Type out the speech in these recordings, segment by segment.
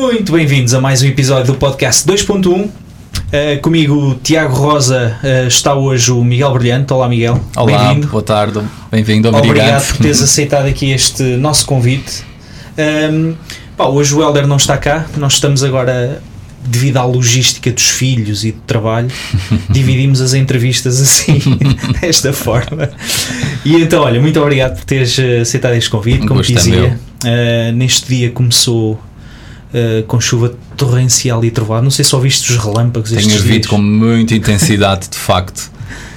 Muito bem-vindos a mais um episódio do podcast 2.1. Uh, comigo, Tiago Rosa, uh, está hoje o Miguel Brilhante. Olá, Miguel. Olá, bem-vindo. boa tarde, bem-vindo, obrigado. Obrigado por teres aceitado aqui este nosso convite. Um, pá, hoje o Helder não está cá, nós estamos agora, devido à logística dos filhos e do trabalho, dividimos as entrevistas assim, desta forma. E então, olha, muito obrigado por teres eh, aceitado este convite, como dizia. Uh, neste dia começou Uh, com chuva torrencial e trovoada. Não sei se ouviste os relâmpagos Tenho ouvido com muita intensidade, de facto.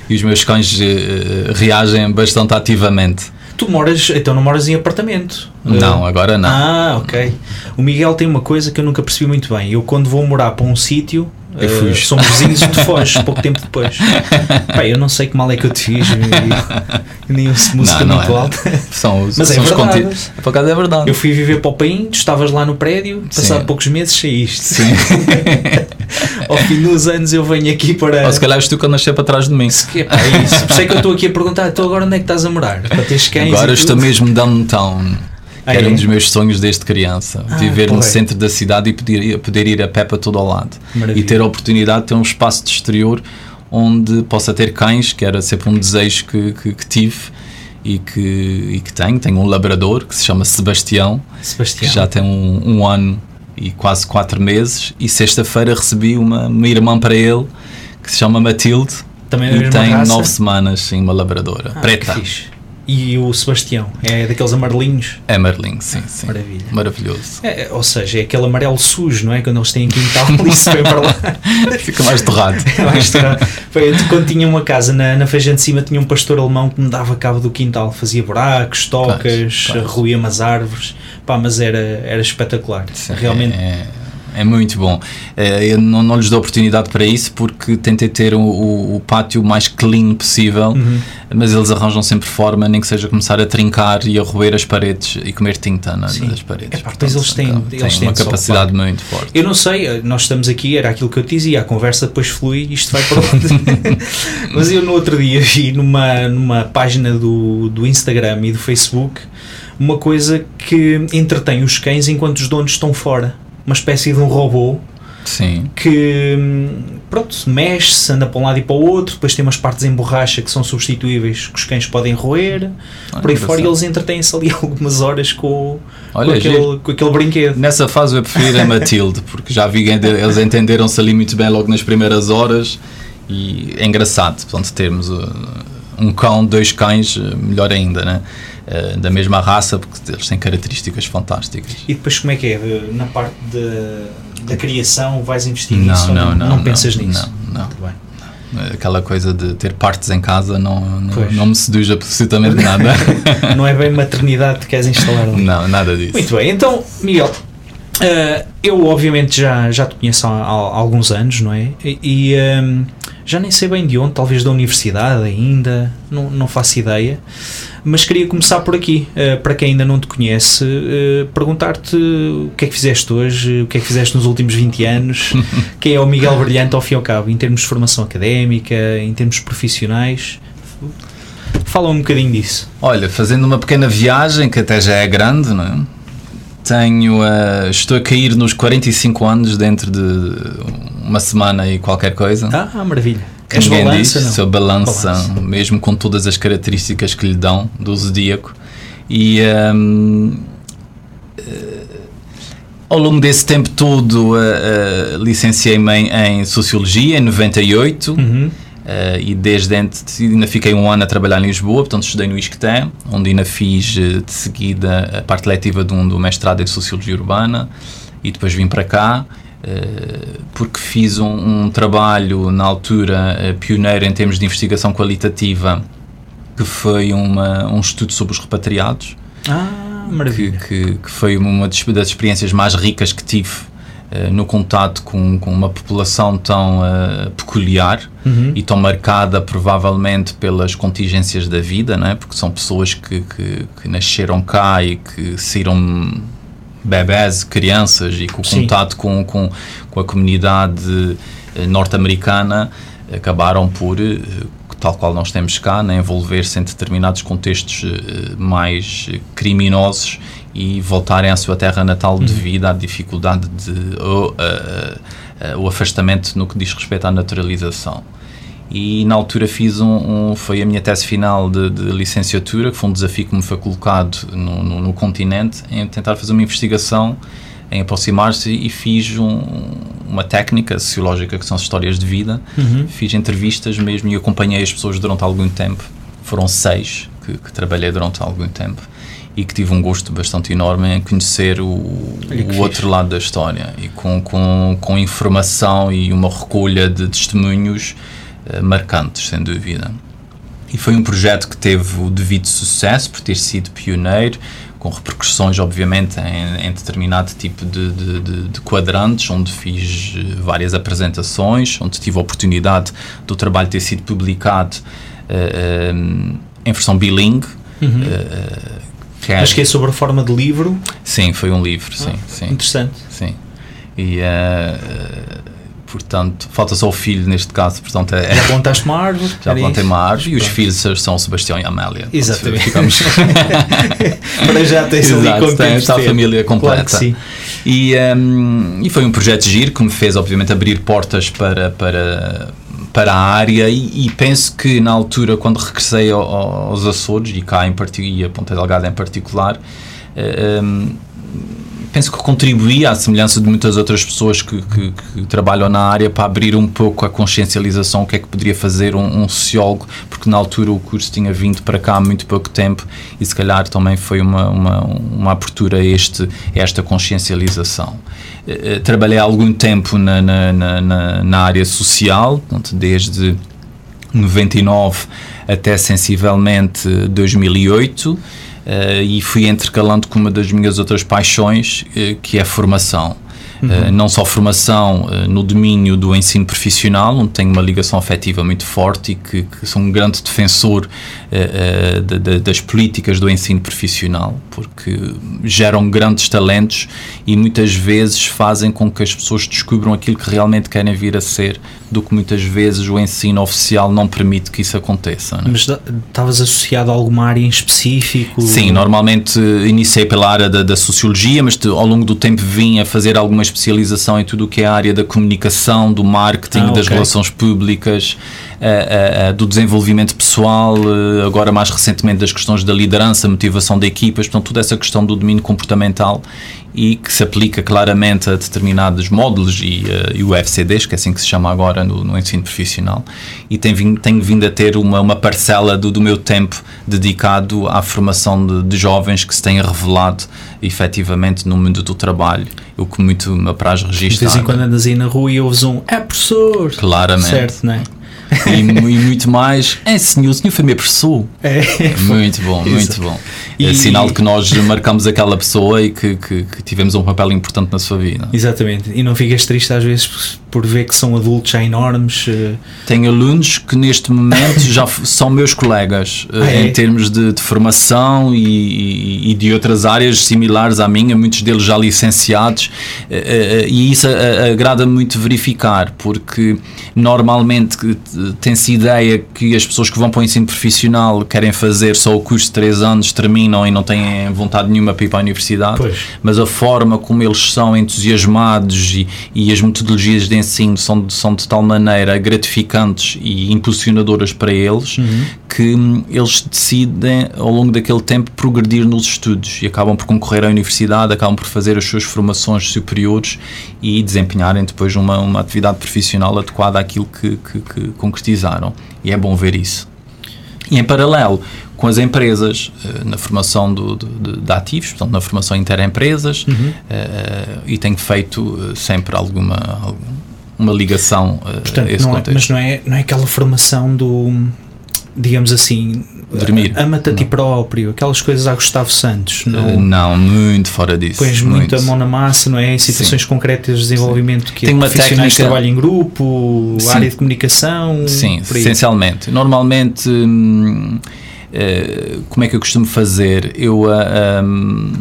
E os meus cães uh, reagem bastante ativamente. Tu moras, então não moras em apartamento? Não, agora não. Ah, ok. O Miguel tem uma coisa que eu nunca percebi muito bem. Eu, quando vou morar para um sítio, eu fui. Uh, somos vizinhos e tu foges pouco tempo depois. Pai, eu não sei que mal é que eu te fiz. nem ouço música não, não muito é. alta. São os, Mas são é verdade. Por acaso é verdade. Eu fui viver para o Paim, tu estavas lá no prédio, passado poucos meses saíste. Sim. Ao fim dos anos eu venho aqui para. Ou se calhar és tu que andas sempre atrás de mim. Se que, pá, é isso. Por isso é que eu estou aqui a perguntar, então agora onde é que estás a morar? Para teres cães. Agora estou mesmo downtown. Ah, era é? um dos meus sonhos desde criança. Ah, viver no centro da cidade e poder, poder ir a pé para todo o lado. Maravilha. E ter a oportunidade de ter um espaço de exterior onde possa ter cães, que era sempre um desejo que, que, que tive e que, e que tenho. Tenho um labrador que se chama Sebastião, Sebastião. que já tem um, um ano e quase quatro meses. E sexta-feira recebi uma, uma irmã para ele que se chama Matilde. Também e tem raça? nove semanas, sim, uma labradora ah, preta. E o Sebastião é daqueles amarelinhos? É amarelinho, sim, ah, sim. Maravilha. Maravilhoso. É, ou seja, é aquele amarelo sujo, não é? Quando eles têm quintal e se vem para lá. Fica mais torrado. É mais torrado. Quando tinha uma casa na, na Feijão de Cima, tinha um pastor alemão que me dava cabo do quintal. Fazia buracos, tocas, ruía umas árvores. Pá, mas era, era espetacular. Sim, Realmente. É, é é muito bom. Eh, eu não, não lhes dou oportunidade para isso porque tentei ter o, o, o pátio mais clean possível, uhum. mas eles arranjam sempre forma, nem que seja começar a trincar e a roer as paredes e comer tinta nas paredes. É, Portanto, eles têm, então, eles têm uma capacidade muito forte. Eu não sei, nós estamos aqui, era aquilo que eu te dizia, a conversa depois flui e isto vai para onde. mas eu no outro dia vi numa, numa página do, do Instagram e do Facebook uma coisa que entretém os cães enquanto os donos estão fora uma espécie de um robô Sim. que pronto, mexe-se, anda para um lado e para o outro, depois tem umas partes em borracha que são substituíveis que os cães podem roer, por aí fora e eles entretêm-se ali algumas horas com, Olha, com, aquele, com aquele brinquedo. Nessa fase eu prefiro a Matilde, porque já vi que eles entenderam-se ali muito bem logo nas primeiras horas e é engraçado, portanto, termos uh, um cão, dois cães, uh, melhor ainda, né? Uh, da mesma raça, porque eles têm características fantásticas. E depois como é que é? Na parte de, da criação vais investir não, nisso? Não, não, não, não pensas nisso? Não, não. Muito bem aquela coisa de ter partes em casa não, não, não me seduz absolutamente nada. não é bem maternidade que queres instalar ali. Não, nada disso. Muito bem, então, Miguel, uh, eu obviamente já, já te conheço há, há alguns anos, não é? E, e um, já nem sei bem de onde, talvez da universidade ainda, não, não faço ideia. Mas queria começar por aqui, uh, para quem ainda não te conhece, uh, perguntar-te o que é que fizeste hoje, o que é que fizeste nos últimos 20 anos, quem é o Miguel Brilhante ao fim e ao cabo, em termos de formação académica, em termos profissionais. Fala um bocadinho disso. Olha, fazendo uma pequena viagem, que até já é grande, não é? Tenho, uh, estou a cair nos 45 anos dentro de uma semana e qualquer coisa. Ah, maravilha. Que ninguém balança, diz, não? sou balança, balança, mesmo com todas as características que lhe dão do zodíaco. E um, uh, eh, ao longo desse tempo todo uh, uh, licenciei-me em, em, Sociologia em 98 uhum. e desde antes ainda fiquei um ano a trabalhar em Lisboa, portanto estudei no ISCTE, onde ainda fiz de seguida a parte letiva de um, do mestrado em Sociologia Urbana e depois vim para cá porque fiz um, um, trabalho na altura eh, pioneiro em termos de investigação qualitativa, que foi uma, um estudo sobre os repatriados. Ah, maravilha. Que, que, que foi uma das experiências mais ricas que tive uh, no contato com, com, uma população tão uh, peculiar uhum. e tão marcada provavelmente pelas contingências da vida, né? porque são pessoas que, que, que nasceram cá e que saíram bebés, crianças e com o contato com, com, com a comunidade eh, norte-americana acabaram por, eh, tal qual nós temos cá, né, envolver-se em determinados contextos eh, mais criminosos e voltarem à sua terra natal uhum. devido à dificuldade de ou, uh, uh, o afastamento no que diz respeito à naturalização. E na altura fiz um, um foi a minha tese final de, de, licenciatura, que foi um desafio que me foi colocado no, no, no continente, em tentar fazer uma investigação em aproximar-se e fiz um, uma técnica sociológica que são as histórias de vida. Uhum. Fiz entrevistas mesmo e acompanhei as pessoas durante algum tempo. Foram seis que, que trabalhei durante algum tempo e que tive um gosto bastante enorme em conhecer o, o outro lado da história e com, com, com informação e uma recolha de testemunhos marcantes, sem dúvida. E foi um projeto que teve o devido sucesso por ter sido pioneiro, com repercussões, obviamente, em, em determinado tipo de, de, de, de, quadrantes, onde fiz eh, várias apresentações, onde tive a oportunidade do trabalho ter sido publicado uh, um, em versão bilingue. Uhum. Uh, que Acho que é sobre a forma de livro. Sim, foi um livro, sim. Ah, sim interessante. Sim. E, uh, portanto, falta só o filho neste caso. Portanto, é, já plantaste uma árvore? Já plantei uma árvore e os filhos são Sebastião e Amélia. Exatamente. Ficamos... Para já tens Exato, ali tem, está a família completa. Claro sim. E, um, e foi um projeto giro que me fez, obviamente, abrir portas para, para, para a área e, e, penso que na altura quando regressei aos Açores e cá em particular e a Ponta Delgada em particular uh, um, penso que contribuí à semelhança de muitas outras pessoas que, que, que, trabalham na área para abrir um pouco a consciencialização o que é que poderia fazer um, um, sociólogo porque na altura o curso tinha vindo para cá há muito pouco tempo e se calhar também foi uma, uma, uma abertura a, este, a esta consciencialização. Uh, trabalhei há algum tempo na, na, na, na área social portanto, desde 99 até sensivelmente 2008 uh, e fui intercalando com uma das minhas outras paixões, uh, que é a formação. Uhum. Uh, não só formação uh, no domínio do ensino profissional, onde tenho uma ligação afetiva muito forte e que, que sou um grande defensor uh, de, de, das políticas do ensino profissional, porque geram grandes talentos e muitas vezes fazem com que as pessoas descubram aquilo que realmente querem vir a ser, do que muitas vezes o ensino oficial não permite que isso aconteça. Né? Mas estavas associado a alguma área em específico? Sim, normalmente iniciei pela área da, da sociologia, mas ao longo do tempo vim a fazer algumas especialização em tudo o que é a área da comunicação, do marketing, ah, das relações públicas, uh, uh, do desenvolvimento pessoal, agora mais recentemente das questões da liderança, motivação de equipas, portanto, toda essa questão do domínio comportamental e que se aplica claramente a determinados módulos e, uh, e o FCDs, que é assim que se chama agora no, no ensino profissional, e tenho vindo, tenho vindo a ter uma, uma parcela do, do meu tempo dedicado à formação de, de jovens que se têm revelado efetivamente no mundo do trabalho, o que muito me apraz registrar. De vez em quando andas aí na rua e ouves um é professor, claramente. certo, não é? E, e, muito mais. É, senhor, o senhor foi meu professor. É. Muito bom, muito bom. E, é sinal de que nós marcamos aquela pessoa e que, que, que, tivemos um papel importante na sua vida. Exatamente. E não ficas triste às vezes por ver que são adultos já enormes? Eh? Tenho alunos que neste momento já são meus colegas eh, ah, é? em termos de, de formação e, e, de outras áreas similares à minha, muitos deles já licenciados, eh, e isso agrada muito verificar, porque normalmente tem-se ideia que as pessoas que vão para o ensino profissional querem fazer só o curso de 3 anos, terminam e não têm vontade nenhuma para ir para a universidade, pois. mas a forma como eles são entusiasmados e, e as metodologias de ensino são, são de tal maneira gratificantes e impulsionadoras para eles uhum. que hum, eles decidem ao longo daquele tempo progredir nos estudos e acabam por concorrer à universidade, acabam por fazer as suas formações superiores e desempenharem depois uma, uma atividade profissional adequada àquilo que, que, que concretizaram. E é bom ver isso. E em paralelo com as empresas, eh, na formação do, de, de, ativos, portanto, na formação interempresas, uhum. uh, e tenho feito sempre alguma, uma ligação portanto, a esse não contexto. É, mas não é, não é aquela formação do, digamos assim, dormir. Ama-te a ti próprio, aquelas coisas a Gustavo Santos. Não, uh, não muito fora disso. Pões muito a mão na massa, não é? Em situações sim. concretas de desenvolvimento sim. que Tem é uma técnica... trabalho em grupo, sim. área de comunicação. Sim, essencialmente. Normalmente. Hum, uh, como é que eu costumo fazer? Eu uh, um,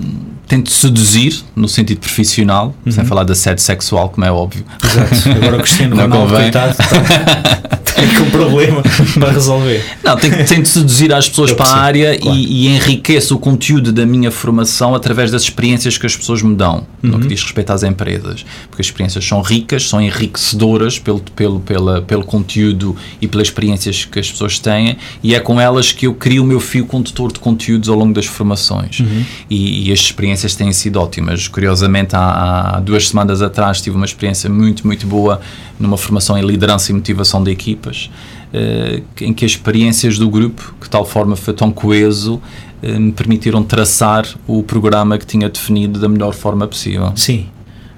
tento seduzir no sentido profissional, uhum. sem falar da sede sexual, como é óbvio. Exato. Agora o Cristiano Ronaldo, coitado, tem um problema para resolver. Não, tento, tento seduzir as pessoas para a área claro. e, e enriqueço o conteúdo da minha formação através das experiências que as pessoas me dão, uhum. no que diz respeito às empresas. Porque as experiências são ricas, são enriquecedoras pelo, pelo, pela, pelo conteúdo e pelas experiências que as pessoas têm, e é com elas que eu crio o meu fio condutor de conteúdos ao longo das formações. Uhum. E, e as experiências têm sido ótimas. Curiosamente, há, há duas semanas atrás tive uma experiência muito, muito boa numa formação em liderança e motivação de equipas, uh, em que as experiências do grupo, que de tal forma foi tão coeso, uh, me permitiram traçar o programa que tinha definido da melhor forma possível. Sim.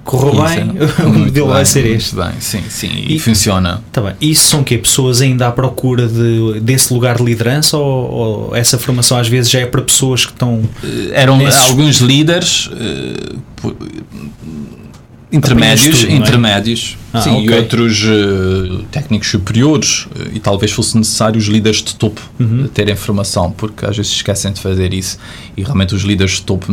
Correu bem, o modelo vai ser este. bem, sim, sim, e, e funciona. Tá bem. Isso são que Pessoas ainda à procura de, desse lugar de liderança ou, ou, essa formação às vezes já é para pessoas que estão. Eh, eram nesses... alguns líderes. Uh, intermédios, tudo, é? intermédios ah, sim, okay. e outros uh, técnicos superiores uh, e talvez fosse necessário os líderes de topo uhum. terem formação, porque às vezes esquecem de fazer isso e realmente os líderes de topo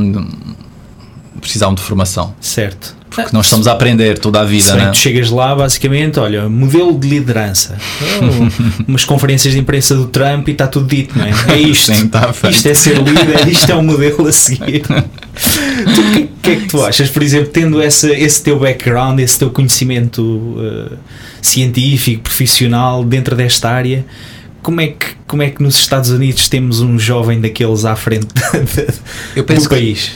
precisavam de formação. Certo. Porque nós estamos a aprender toda a vida, né? Tu chegas lá, basicamente, olha, modelo de liderança. Oh, umas conferências de imprensa do Trump e está tudo dito, não é? É isto. Sim, tá isto é ser líder, isto é o um modelo a seguir. O que, que, é que tu achas, por exemplo, tendo essa, esse teu background, esse teu conhecimento uh, científico, profissional dentro desta área? como é que como é que nos Estados Unidos temos um jovem daqueles à frente Eu penso do país?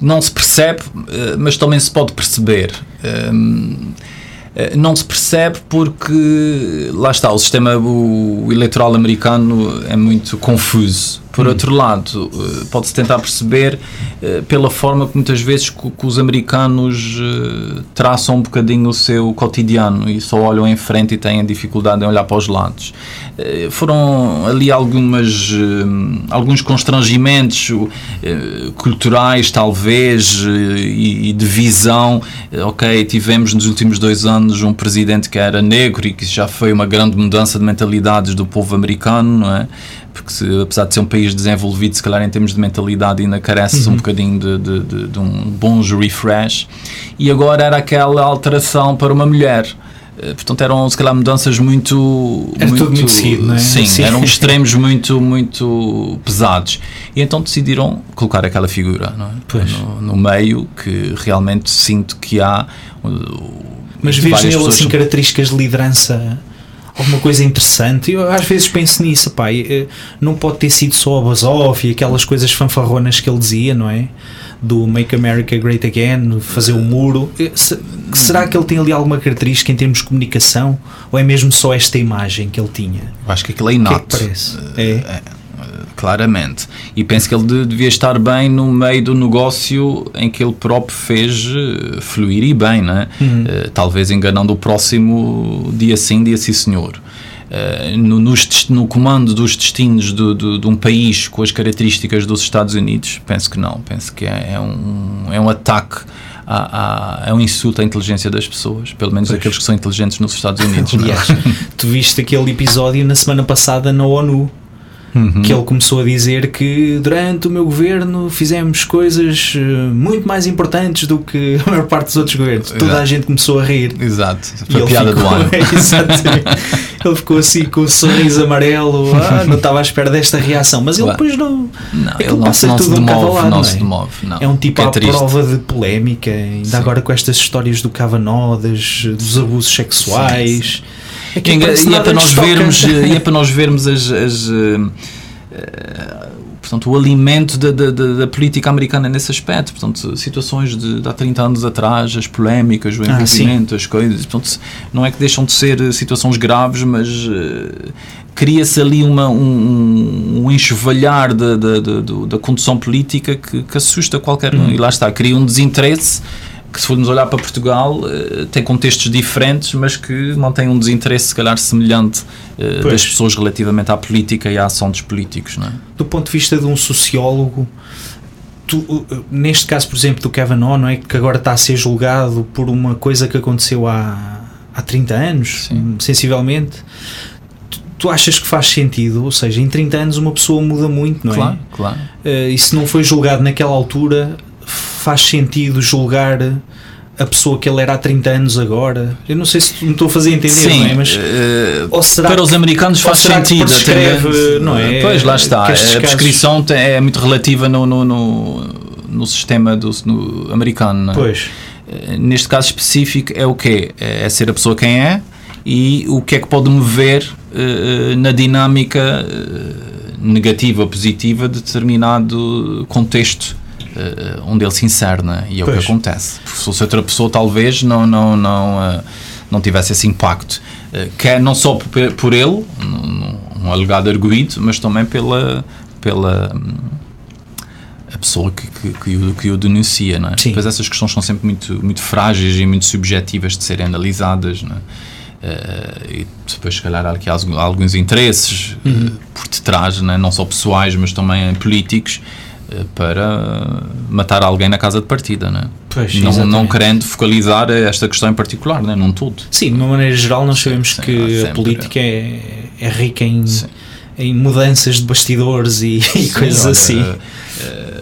Não se percebe, uh, mas também se pode perceber. Um, não se percebe porque lá está o sistema o eleitoral americano é muito confuso por hum. outro lado, eh, pode-se tentar perceber eh, pela forma que muitas vezes que, os americanos eh, traçam um bocadinho o seu cotidiano e só olham em frente e têm dificuldade em olhar para os lados. Foram ali algumas, alguns constrangimentos culturais, talvez, e, de visão. Ok, tivemos nos últimos dois anos um presidente que era negro e que já foi uma grande mudança de mentalidades do povo americano, não é? Porque se, apesar de ser um país desenvolvido, se calhar em termos de mentalidade ainda carece uhum. um bocadinho de, de, de, de, um bons refresh. E agora era aquela alteração para uma mulher. Eh, portanto, eram se calhar mudanças muito. Era muito, tudo muito seguido, não é? Sim, sim, eram extremos muito, muito pesados. E então decidiram colocar aquela figura é? no, no, meio que realmente sinto que há. Mas vês nele assim características de liderança alguma coisa interessante. Eu às vezes penso nisso, pai. Eh, não pode ter sido só a Basov e aquelas coisas fanfarronas que ele dizia, não é? Do Make America Great Again, fazer o muro. Eh, será que ele tem ali alguma característica em termos de comunicação? Ou é mesmo só esta imagem que ele tinha? Eu acho que aquilo é inato. Que é que parece? É. é claramente. E penso que ele devia estar bem no meio do negócio em que ele próprio fez uh, fluir e bem, né? Uhum. Uh, talvez enganando o próximo dia sim, dia sim, senhor. Uh, no, no, no, comando dos destinos do, de um país com as características dos Estados Unidos, penso que não. Penso que é, é um, é um ataque a, a, é um insulto à inteligência das pessoas, pelo menos pois. aqueles que são inteligentes nos Estados Unidos. É? Aliás, tu viste aquele episódio na semana passada na ONU Uhum. que ele começou a dizer que durante o meu governo fizemos coisas eh, muito mais importantes do que a maior parte dos outros governos. Exato. Toda a gente começou a rir. Exato. Foi a piada ficou, do ano. ele ficou assim com o sorriso amarelo. Ah, não estava à espera desta reação. Mas ele depois não. Não, ele não, passa não tudo se demove, um não, não, é? demove. Não. É um tipo é à triste. prova de polémica, ainda Sim. agora com estas histórias do Kavanaugh, dos abusos sexuais. Sim, é que e é para nós vermos, e é para nós vermos as, as uh, portanto, o alimento da, da, da, política americana nesse aspecto. Portanto, situações de, de há 30 anos atrás, as polémicas, o ah, envolvimento, ah, as coisas. Portanto, não é que deixam de ser situações graves, mas uh, cria-se ali uma, um, um enxovalhar da, da, da, da condução política que, que assusta qualquer um. Hum. E lá está, cria um desinteresse que se formos olhar para Portugal uh, tem contextos diferentes, mas que mantém um desinteresse se calhar semelhante uh, das pessoas relativamente à política e à ação dos políticos. Não é? Do ponto de vista de um sociólogo, tu, neste caso, por exemplo, do Kevin não é? que agora está a ser julgado por uma coisa que aconteceu há, há 30 anos, Sim. sensivelmente, tu achas que faz sentido? Ou seja, em 30 anos uma pessoa muda muito, não é? Claro, claro. Uh, e se não foi julgado naquela altura, faz sentido julgar a pessoa que ele era há 30 anos agora? Eu não sei se me estou a fazer entender, Sim, é? Mas, uh, ou será para que, os americanos faz sentido. prescreve, não é? Pois, lá está. A casos- prescrição é muito relativa no, no, no, no sistema do, no americano. não é? Pois, Eh, Neste caso específico é o quê? É ser a pessoa quem é e o que é que pode mover eh, na dinâmica eh, negativa ou positiva de determinado contexto onde ele se insere, né? e é o Pois. que acontece. Se fosse outra pessoa, talvez não, não, não, eh, não tivesse esse impacto. Eh, Quer não só por, por ele, num alegado arguído, mas também pela, pela hum, a pessoa que, que, que, o, que o denuncia. Não é? Sim. Depois essas questões são sempre muito, muito frágeis e muito subjetivas de serem analisadas. Não é? Eh, e depois, se calhar, há aqui alguns, alguns interesses eh, por detrás, não, é? não só pessoais, mas também políticos, eh, para matar alguém na casa de partida. Não, é? pois não, não exatamente. querendo focalizar esta questão em particular, não é? num todo. Sim, de uma maneira geral, nós sabemos sim, que a política é, é rica em, em mudanças de bastidores e, e Sim, coisas olha, assim. eh,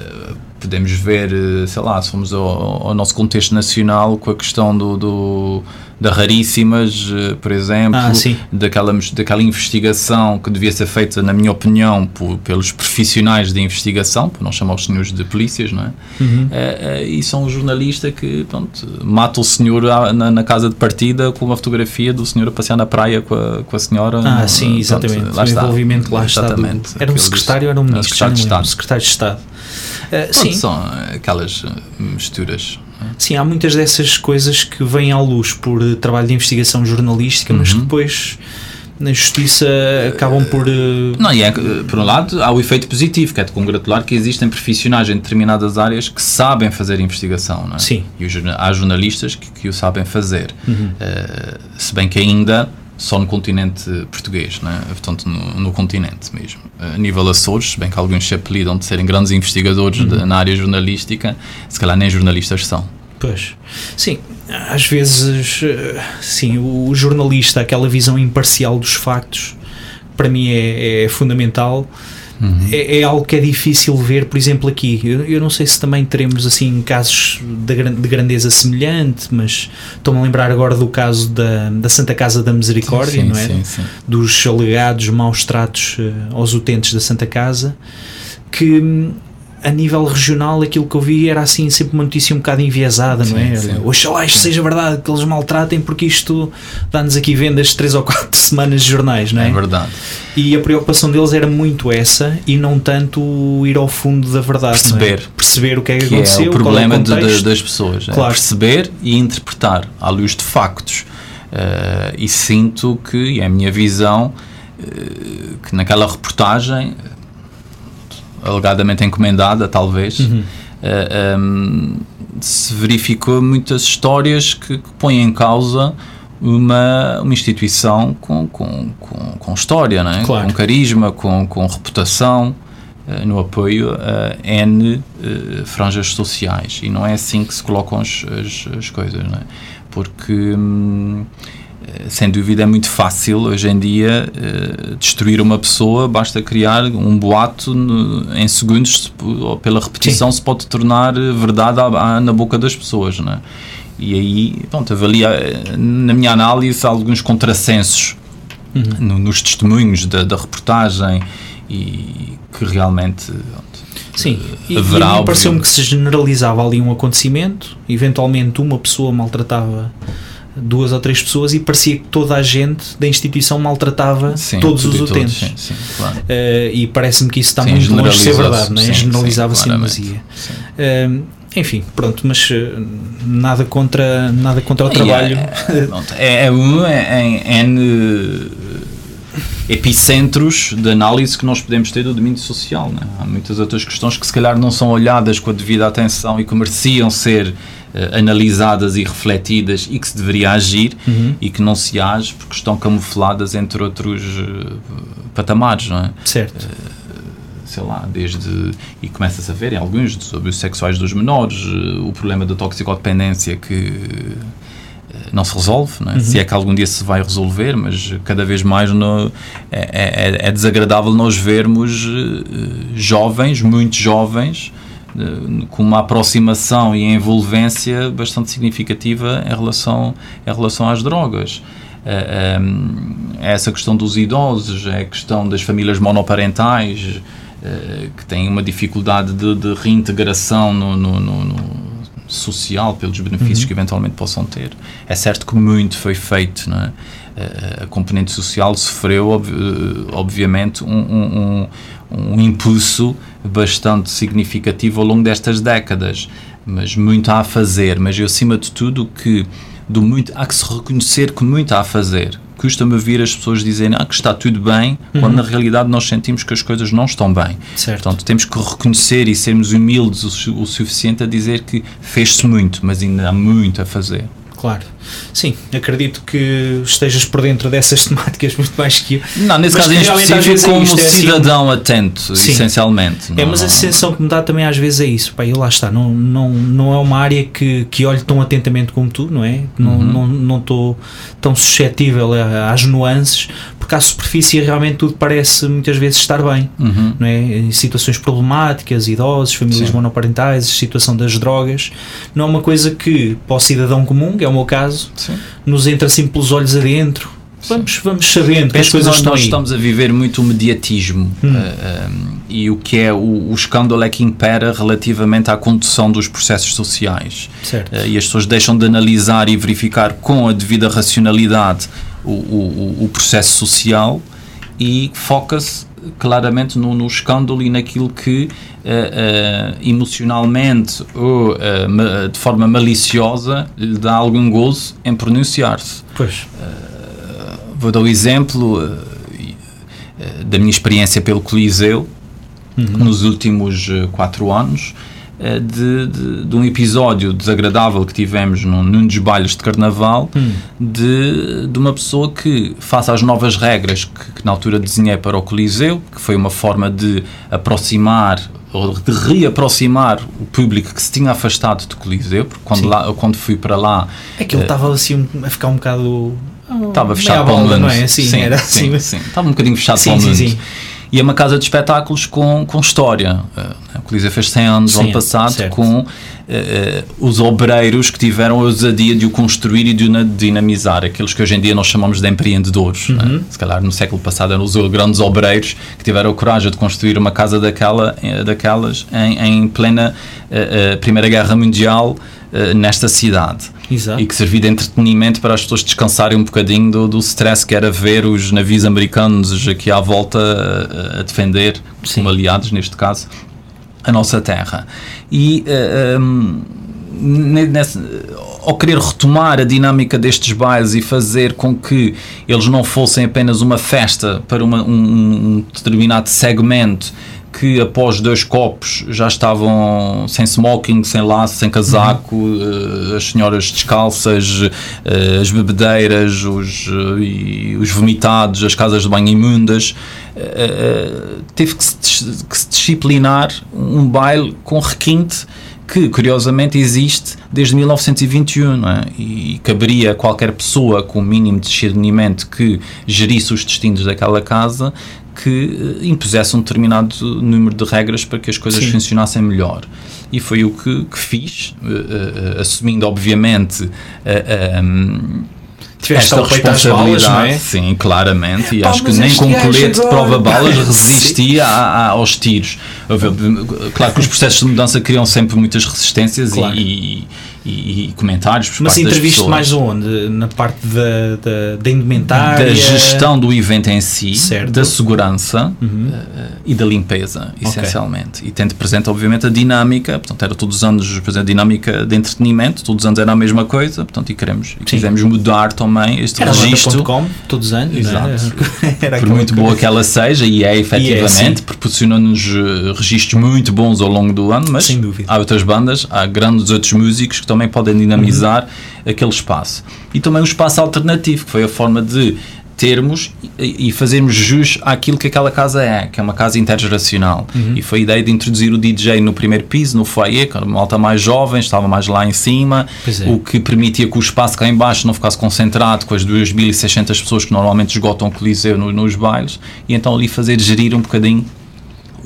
podemos ver, eh, sei lá, se formos ao, ao nosso contexto nacional com a questão do, do- da raríssimas, eh, por exemplo, Ah, daquela, daquela investigação que devia ser feita, na minha opinião, por- pelos profissionais de investigação, não chamar os senhores de polícias, não é? Uhum. Eh, eh, e são um jornalista que pronto, mata o senhor na, na casa de partida com uma fotografia do senhor a passear na praia com a, com a senhora. Ah, Não, sim, pronto, exatamente. lá o está. envolvimento lá está. do- Exatamente. era um secretário ou era um ministro? secretário de. Estado. Secretário de Estado. Ah, Pronto, sim, São aquelas eh, misturas. sim, há muitas dessas coisas que vêm à luz por eh, trabalho de investigação jornalística, mas que Uhum. depois na justiça acabam por. Não, e é, por um lado, há o efeito positivo, que é de congratular que existem profissionais em determinadas áreas que sabem fazer investigação, não é? Sim. E os há jornalistas que, que o sabem fazer. Uhum. Eh, se bem que ainda só no continente português, não é? portanto, no, no continente mesmo. A nível Açores, bem que alguns se apelidam de serem grandes investigadores Uhum. de- na área jornalística, se calhar nem jornalistas são. Pois. Sim, às vezes, eh, sim, o jornalista, aquela visão imparcial dos factos, para mim é, é fundamental. É, é algo que é difícil ver, por exemplo, aqui. Eu, eu não sei se também teremos assim casos de, de grandeza semelhante, mas estou-me a lembrar agora do caso da, da Santa Casa da Misericórdia, sim, não é? sim, sim. dos alegados maus tratos eh, aos utentes da Santa Casa, que hum, a nível regional aquilo que eu vi era assim sempre uma notícia um bocado enviesada, não é? Sim, sim. Oxalá isto seja verdade, que eles maltratem, porque isto dá-nos aqui vendas de 3 ou 4 semanas de jornais, não é? É verdade. E a preocupação deles era muito essa e não tanto ir ao fundo da verdade, é? Perceber. perceber o que é que, que aconteceu, é o problema de- de- contexto. das pessoas. é Claro. perceber e interpretar à luz de factos. Eh, e sinto que, e é a minha visão, eh, que naquela reportagem, alegadamente encomendada, talvez, Uhum. eh, ehm, se verificou muitas histórias que, que põem em causa uma, uma instituição com, com, com, com história, não é? Claro. com carisma, com, com reputação, eh, no apoio a N eh, franjas sociais. E não é assim que se colocam as, as, as coisas, não é? Porque. hum, sem dúvida é muito fácil hoje em dia eh, destruir uma pessoa, basta criar um boato no- em segundos, ou pela repetição se pode tornar eh, verdade à- à- na boca das pessoas, não é? E aí, pronto, avalia, eh, na minha análise, alguns contrassensos no- nos testemunhos da, da reportagem e que realmente pronto, Sim, e, e haverá, pareceu-me que se generalizava ali um acontecimento, eventualmente uma pessoa maltratava duas ou três pessoas e parecia que toda a gente da instituição maltratava sim, todos os e todos, utentes. sim, sim, claro. Eh, e parece-me que isso está Sim, muito longe de ser verdade, não é? generalizava-se em claramente, demasia. sim. Eh, enfim, pronto, mas eh, nada contra, nada contra o E trabalho. É, pronto, é, é um é, em N eh, epicentros de análise que nós podemos ter do domínio social. Né? Há muitas outras questões que se calhar não são olhadas com a devida atenção e que mereciam ser eh, analisadas e refletidas e que se deveria agir Uhum. e que não se age porque estão camufladas entre outros eh, patamares, não é? Certo. sei lá, desde. E começa-se a ver em alguns sobre os sexuais dos menores, eh, o problema da toxicodependência que. Eh, não se resolve, não é? Uhum. se é que algum dia se vai resolver, mas cada vez mais no, é, é, é, desagradável nós vermos uh, jovens, muito jovens, uh, com uma aproximação e envolvência bastante significativa em relação, em relação às drogas. Um, é essa questão dos idosos, é a questão das famílias monoparentais que têm uma dificuldade de, de reintegração no, no, no social pelos benefícios uhum. que eventualmente possam ter. É certo que muito foi feito, não é? A componente social sofreu, ob obviamente, um, um, um, impulso bastante significativo ao longo destas décadas, mas muito há a fazer. Mas eu, acima de tudo, que do muito, há que se reconhecer que muito há a fazer custa-me ouvir as pessoas dizerem ah, que está tudo bem, uhum. quando na realidade nós sentimos que as coisas não estão bem. Certo. Portanto, temos que reconhecer e sermos humildes o, o suficiente a dizer que fez-se muito, mas ainda há muito a fazer. Claro. Sim, acredito que estejas por dentro dessas temáticas muito mais que eu. Não, nesse mas caso em específico, como é cidadão assim, atento, sim. essencialmente. É, mas a sensação que me dá também às vezes é isso. Pá, e lá está, não, não, não é uma área que, que olho tão atentamente como tu, não é? Não estou uhum. não, não tão suscetível às nuances, porque à superfície realmente tudo parece muitas vezes estar bem, uhum. não é? Em situações problemáticas, idosos, famílias Sim. monoparentais, situação das drogas, não é uma coisa que para o cidadão comum, que é o meu caso, Sim. nos entra assim pelos olhos adentro. Vamos, vamos sabendo que as coisas nós, estão nós estamos a viver muito o mediatismo hum. uh, um, e o que é o, o, escândalo é que impera relativamente à condução dos processos sociais. Uh, e as pessoas deixam de analisar e verificar com a devida racionalidade o, o, o processo social e foca-se claramente no, no, escândalo e naquilo que uh, uh, emocionalmente ou uh, de forma maliciosa lhe dá algum gozo em pronunciar-se. Pois. vou dar o exemplo da minha experiência pelo Coliseu uhum. nos últimos quatro anos. Eh, de, de, de, um episódio desagradável que tivemos num, num dos bailes de carnaval hum. de, de uma pessoa que, face às novas regras que, que, na altura desenhei para o Coliseu, que foi uma forma de aproximar ou de reaproximar o público que se tinha afastado do Coliseu, porque quando, lá, quando fui para lá. Aquilo estava uh, assim a ficar um bocado. Estava fechado para o mundo. Não é? Assim, sim, era assim. Sim, sim. Estava um bocadinho fechado sim, para o mundo. Sim, sim e é uma casa de espetáculos com, com história. Uh, a Coliseu fez 100 anos Sim, ano passado certo. com uh, os obreiros que tiveram a ousadia de o construir e de o dinamizar, aqueles que hoje em dia nós chamamos de empreendedores. Né? Uhum. Né? Se calhar no século passado eram os grandes obreiros que tiveram a coragem de construir uma casa daquela, daquelas em, em plena uh, Primeira Guerra Mundial nesta cidade. Exato. e que servia de entretenimento para as pessoas descansarem um bocadinho do, do stress que era ver os navios americanos aqui à volta a, a defender, Sim. como aliados neste caso, a nossa terra. E uh, um, nesse, ao querer retomar a dinâmica destes bailes e fazer com que eles não fossem apenas uma festa para uma, um, um determinado segmento que após dois copos já estavam sem smoking, sem laço, sem casaco, uhum. as senhoras descalças, uh, as bebedeiras, os, uh, e os vomitados, as casas de banho imundas. teve que se, que se disciplinar um baile com requinte que curiosamente existe desde 1921 não é? e caberia a qualquer pessoa com o mínimo de discernimento que gerisse os destinos daquela casa que eh, impusesse um determinado número de regras para que as coisas Sim. funcionassem melhor. E foi o que, que fiz, uh, uh, assumindo, obviamente, uh, um, Tiveste esta responsabilidade, balas, é? sim, claramente, e Pá, acho que nem com colete de prova-balas resistia a, a, aos tiros. Claro que os processos de mudança criam sempre muitas resistências claro. e, e, e comentários por Mas parte entreviste mais onde? Na parte da, da, da indumentária? Da gestão do evento em si, certo. da segurança uhum. uh, e da limpeza, essencialmente. Okay. E tendo presente, obviamente, a dinâmica, portanto, era todos os anos a dinâmica de entretenimento, todos os anos era a mesma coisa, portanto, e queremos, e quisemos mudar também este era registro. Com, todos os anos, é? Exato. Por muito boa que ela seja, e é efetivamente, proporcionou-nos eh, registros muito bons ao longo do ano, mas há outras bandas, há grandes outros músicos que também podem dinamizar uhum. aquele espaço. E também o espaço alternativo, que foi a forma de termos e, fazermos jus àquilo que aquela casa é, que é uma casa intergeracional. Uhum. E foi a ideia de introduzir o DJ no primeiro piso, no foyer, que era uma malta mais jovem, estava mais lá em cima, é. o que permitia que o espaço cá em baixo não ficasse concentrado com as 2.600 pessoas que normalmente esgotam o Coliseu no- nos bailes, e então ali fazer gerir um bocadinho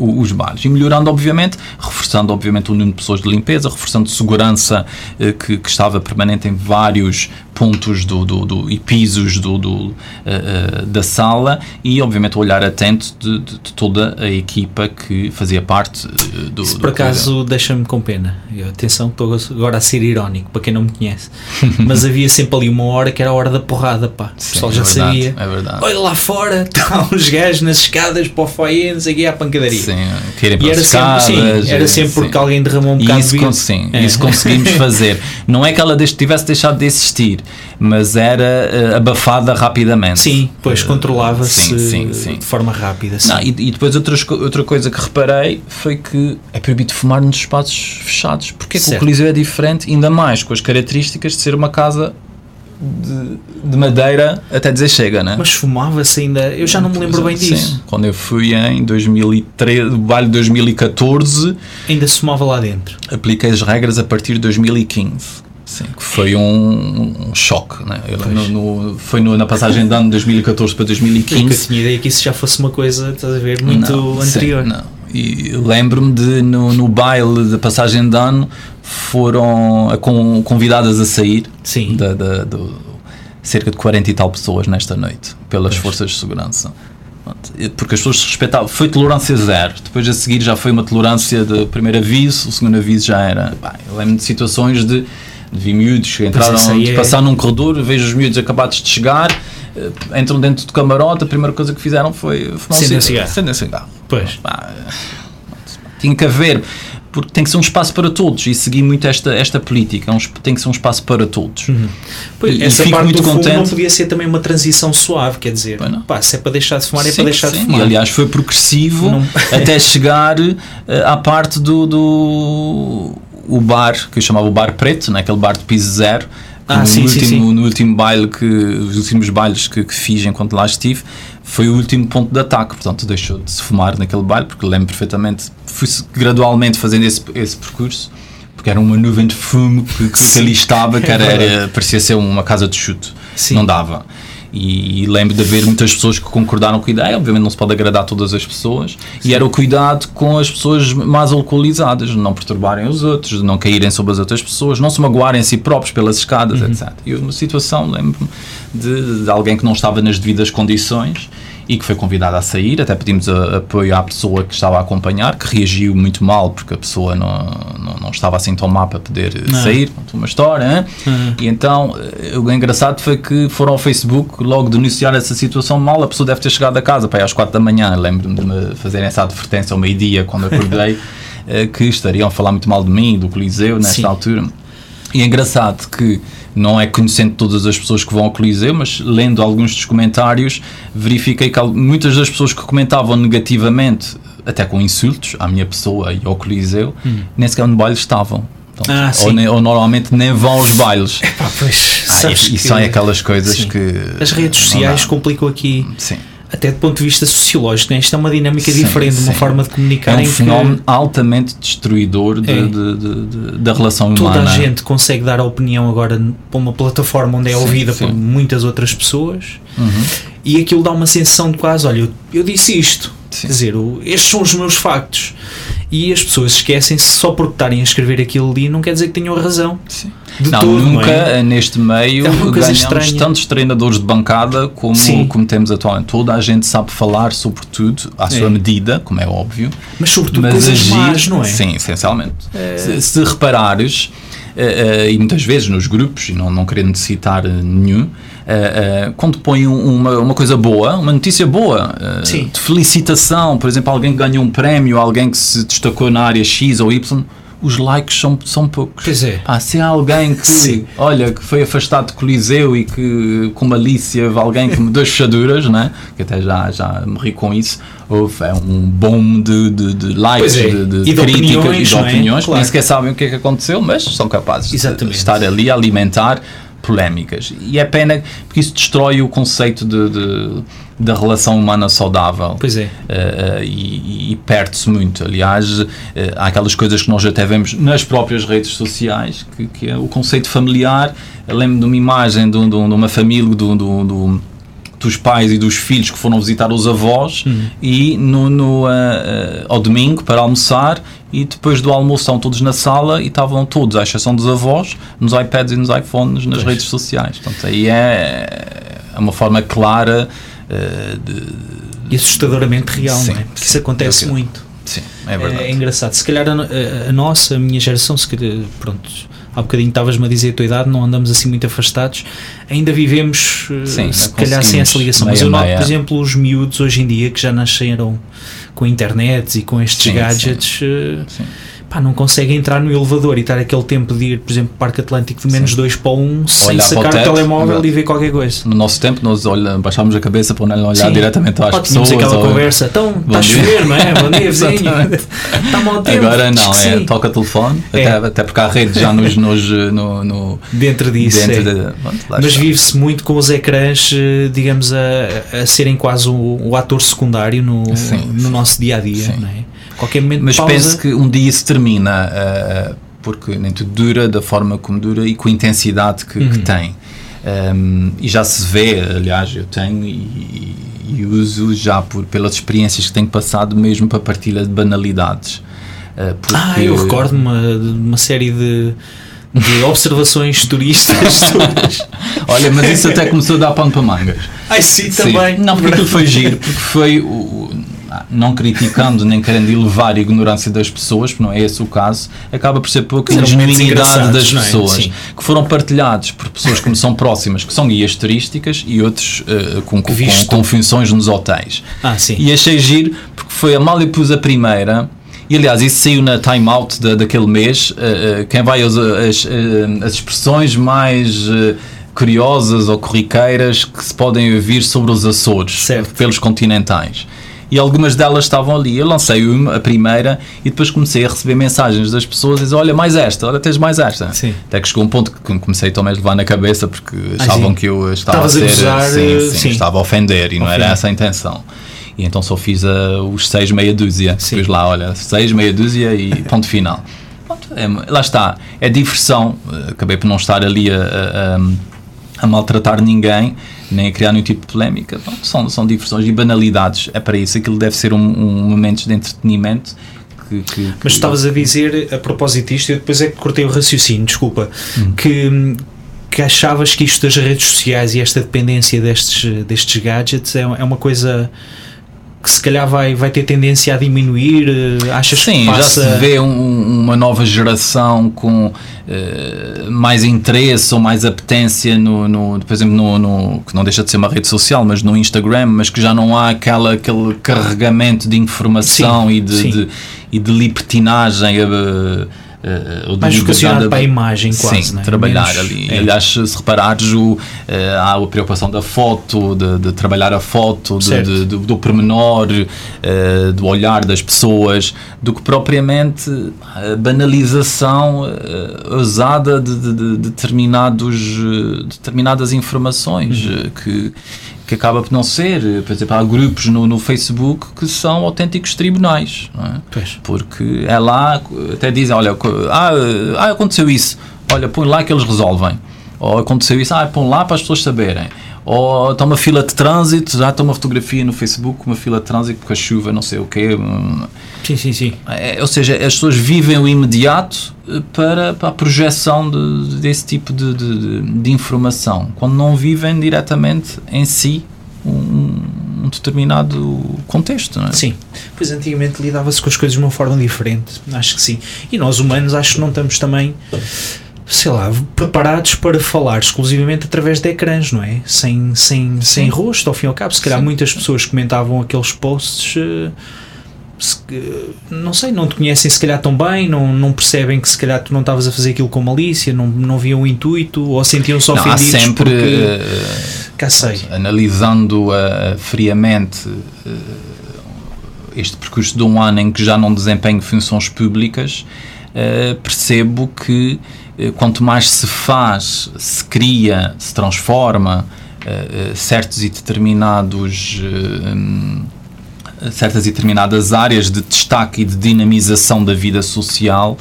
o- os bares. E melhorando, obviamente, reforçando, obviamente, o número de pessoas de limpeza, reforçando segurança eh, que, que estava permanente em vários pontos do, do, do- e pisos do, do, eh, eh, da sala e, obviamente, o olhar atento de, de- de toda a equipa que fazia parte eh, do. Do por acaso deixa-me com pena. Eu, atenção, estou agora a ser irónico, para quem não me conhece. Mas havia sempre ali uma hora que era a hora da porrada, pá. O Sim, pessoal é já verdade, sabia. É verdade. Olha lá fora, estão os gajos nas escadas para o foyer, não sei o que, à pancadaria. Sim, querem E era sempre, sim, era sempre porque alguém derramou um bocado isso, de con- sim, É. isso conseguimos fazer. Não é que ela tivesse deixado de existir, mas era eh, abafada rapidamente. Sim, pois Eh, controlava-se sim, sim, sim. de forma rápida. sim. Não, e, e depois outras outra coisa que reparei foi que é proibido fumar nos espaços fechados. Porque é que o. Coliseu é diferente, ainda mais com as características de ser uma casa de, de madeira até dizer chega, né? Mas fumava-se ainda. Eu já não me lembro bem Sim. disso. Quando eu fui em 2013, o baile de 2014, Ainda se fumava lá dentro. apliquei as regras a partir de 2015. Sim, que foi um, um choque, né? No, no- foi no- na passagem de ano de 2014 para Porque eu 2015. tinha ideia que isso já fosse uma coisa, estás a ver, muito Não, sim, anterior. não. E lembro-me de no, no baile da passagem de ano foram com, convidadas a sair Sim. da, da- do, cerca de 40 e tal pessoas nesta noite pelas Pois. forças de segurança. Porque as pessoas se respeitavam. Foi tolerância zero. Depois a seguir já foi uma tolerância de primeiro aviso, o segundo aviso já era. Pá, eu lembro de situações de, de vi miúdos que entraram de é- passar num corredor, vejo os miúdos acabados de chegar, eh, entram dentro do camarote, a primeira coisa que fizeram foi fumar um cigarro. cigarro. Pois. Pá, tinha que haver, porque tem que ser um espaço para todos e segui muito esta, esta política, é um tem que ser um espaço para todos. Pois, E- essa fico parte muito do fumo não contente. podia ser também uma transição suave, quer dizer, pá, se é para deixar de fumar, é Sim, para deixar sim. de fumar. E, aliás, foi progressivo Não- até chegar eh, à parte do, do o bar, que eu chamava o bar preto, né? aquele bar de piso zero. Ah, no, sim, último, no último baile que os últimos bailes que, que fiz enquanto lá estive foi o último ponto de ataque, portanto deixou de se fumar naquele baile, porque lembro perfeitamente, fui gradualmente fazendo esse, esse percurso, porque era uma nuvem de fumo que, que, ali estava, que é era, era- parecia ser uma casa de chute, Sim. não dava. E, lembro de haver muitas pessoas que concordaram com a ideia, obviamente não se pode agradar todas as pessoas, e era o cuidado com as pessoas mais alcoolizadas, não perturbarem os outros, não caírem sobre as outras pessoas, não se magoarem a si próprios pelas escadas, etc. E uma situação, lembro-me, de, de alguém que não estava nas devidas condições e que foi convidado a sair, até pedimos a- apoio à pessoa que estava a acompanhar, que reagiu muito mal porque a pessoa não, não, estava assim tão má para poder eh, Não. sair, Pronto, uma história? Uhum. E então, eh, o engraçado foi que foram ao Facebook logo denunciar essa situação mal, a pessoa deve ter chegado a casa para às 4 da manhã, lembro-me de me fazerem essa advertência ao meio-dia quando acordei, eh, que estariam a falar muito mal de mim, do Coliseu, nesta Sim. altura. E é engraçado que não é conhecendo todas as pessoas que vão ao Coliseu, mas lendo alguns dos comentários, verifiquei que muitas das pessoas que comentavam negativamente, até com insultos à minha pessoa e ao Coliseu, nem sequer no baile estavam. Portanto, Ah, ou, ne- ou normalmente nem vão aos bailes. Pá, pois, Ah, e, e são aquelas coisas sim. que. As redes sociais complicam aqui, Sim. até do ponto de vista sociológico, né? isto é uma dinâmica Sim, diferente, uma sim. forma de comunicar É um em que fenómeno altamente destruidor de- É. de- de- da relação toda humana. a gente consegue dar a opinião agora para uma plataforma onde é Sim, ouvida por muitas outras pessoas Uhum. E aquilo dá uma sensação de quase, olha, eu, eu disse isto, Sim. quer dizer, estes são os meus factos. E as pessoas esquecem-se só por estarem a escrever aquilo ali, não quer dizer que tenham razão. Sim. De não, todo, nunca não é? neste meio É ganhamos estranha. tantos treinadores de bancada como, Sim. como temos atualmente. Toda a gente sabe falar sobre tudo à sua É. medida, como é óbvio, Mas sobretudo mas coisas agir, más, não é? sim, essencialmente. Se, se reparares, eh, eh, e muitas vezes nos grupos, e não, não querendo citar eh, nenhum, eh, quando põem um- uma, uma coisa boa, uma notícia boa, Sim. de felicitação, por exemplo, alguém que ganhou um prémio, alguém que se destacou na área X ou Y, os likes são, são poucos. Pois é. Ah, se há alguém que, Sim. olha, que foi afastado de Coliseu e que com malícia alguém que me deu fechaduras, né? que até já, já morri com isso, houve é um boom de, de, de likes, é. de, de E de críticas opiniões, e de é? opiniões, que Claro. nem sequer sabem o que é que aconteceu, mas são capazes Exatamente. de estar ali a alimentar polémicas. E é pena porque isso destrói o conceito de, de da relação humana saudável. Pois é. Uh, e, e perde-se muito. Aliás, uh, há aquelas coisas que nós até vemos nas próprias redes sociais, que, que é o conceito familiar. Eu lembro de uma imagem de, de, de uma família, de, de, dos pais e dos filhos que foram visitar os avós uhum. e no, no uh, ao domingo para almoçar e depois do almoço estão todos na sala e estavam todos, à exceção dos avós, nos iPads e nos iPhones, nas pois. redes sociais. Portanto, aí é, é uma forma clara uh, de, e assustadoramente real, sim, não é? Porque sim, isso acontece muito. Sim, é verdade. É, é engraçado. Se calhar a, a, a, nossa, a minha geração, se calhar, pronto, há bocadinho estavas-me a dizer a tua idade, não andamos assim muito afastados, ainda vivemos, eh, Sim, se calhar, sem essa ligação. Mas eu noto, por exemplo, os miúdos hoje em dia que já nasceram com internet e com estes sim, gadgets. Sim. Eh, sim pá, não consegue entrar no elevador e estar aquele tempo de ir, por exemplo, Parque Atlântico de menos 2 para 1 um, sem sacar o, teto, telemóvel e ver qualquer coisa. No nosso tempo, nós olha, baixámos a cabeça para não olhar Sim. diretamente às Pode, pessoas. aquela ou... conversa, então, está a chover, não é? Bom dia, vizinho. está mau tempo. Agora não, é, sim. toca telefone, é. até, até porque há rede já nos, nos no, no, dentro disso. Dentro é. de, bom, Mas vive-se muito com os ecrãs, eh, digamos, a, a serem quase o, o ator secundário no, no nosso dia a dia, não é? Qualquer momento Mas pausa. penso que um dia se termina, uh, porque nem tudo dura da forma como dura e com a intensidade que, uhum. que tem. Um, e já se vê, aliás, eu tenho e, e, uso já por, pelas experiências que tenho passado, mesmo para partilha de banalidades. Uh. Ah, eu recordo uma, uma série de de observações turistas. Olha, mas isso até começou a dar pano para mangas. Ai, sim, sim. também. Não, porque foi giro, porque foi o, não criticando nem querendo elevar a ignorância das pessoas, porque não é esse o caso, acaba por ser pouco a genuinidade das é? pessoas é? que foram partilhados por pessoas que me são próximas, que são guias turísticas e outros uh, com, com, com, funções nos hotéis. Ah. E achei giro porque foi a Mália pus a primeira. E aliás, isso saiu na time out da, daquele mês. Uh, uh, quem vai as, as, as expressões mais curiosas ou corriqueiras que se podem ouvir sobre os Açores, certo. pelos continentais e algumas delas estavam ali. Eu lancei uma, a primeira e depois comecei a receber mensagens das pessoas e dizer, olha, mais esta, olha, tens mais esta. Sim. Até que chegou um ponto que comecei também a levar na cabeça porque ah, achavam que eu estava Estavas a ser. A sim, sim, sim, estava a ofender e não era essa a intenção. E então só fiz uh, os seis meia dúzia. Sim. Pus lá, olha, seis meia dúzia e ponto final. Pronto, é, lá está. É diversão. Acabei por não estar ali a, a, a maltratar ninguém nem a criar nenhum tipo de polémica. Bom, são, são diversões e banalidades. É para isso. Aquilo deve ser um, um momento de entretenimento. Que, que, que... Mas estavas a dizer, a propósito disto, eu depois é que cortei o raciocínio, desculpa, hum. que, que achavas que isto das redes sociais e esta dependência destes, destes gadgets é, é uma coisa que se calhar vai, vai ter tendência a diminuir? Eh, achas Sim, que passa... já se vê um, uma nova geração com uh, mais interesse ou mais apetência no, no por exemplo, no, no, que não deixa de ser uma rede social, mas no Instagram, mas que já não há aquela, aquele carregamento de informação sim, e, de, de, e de libertinagem. Uh, uh, mais vocacionado para a imagem quase sim, é? trabalhar Menos, ali é. aliás se reparares o, uh, há a preocupação da foto de, de trabalhar a foto de, de, do, do pormenor uh, do olhar das pessoas do que propriamente a banalização uh, usada de, de, determinados determinadas informações uhum. que que acaba por não ser. Por exemplo, há grupos no, no Facebook que são autênticos tribunais, é? porque é lá, até dizem: olha, ah, ah, aconteceu isso, olha, põe lá que eles resolvem. Ou aconteceu isso, ah, põe lá para as pessoas saberem. Ou está uma fila de trânsito, já está uma fotografia no Facebook, uma fila de trânsito com a chuva, não sei o quê. Sim, sim, sim. É, ou seja, as pessoas vivem o imediato eh, para, para a projeção de, desse tipo de, de, de, informação, quando não vivem diretamente em si um, um determinado contexto, não é? Sim, pois antigamente lidava-se com as coisas de uma forma diferente, acho que sim. E nós humanos acho que não estamos também sei lá, preparados para falar exclusivamente através de ecrãs, não é? Sem, sem, sem rosto, ao fim e ao cabo. Se calhar Sim. muitas pessoas comentavam aqueles posts. Uh, se, não sei, não te conhecem se calhar tão bem, não, não percebem que se calhar tu não estavas a fazer aquilo com malícia, não, não viam o intuito ou sentiam-se ofendidos. Há sempre, porque, uh, cá sei. analisando uh, friamente este percurso de um ano em que já não desempenho funções públicas, percebo que quanto mais se faz, se cria, se transforma uh, certos e determinados. Um, certas e determinadas áreas de destaque e de dinamização da vida social,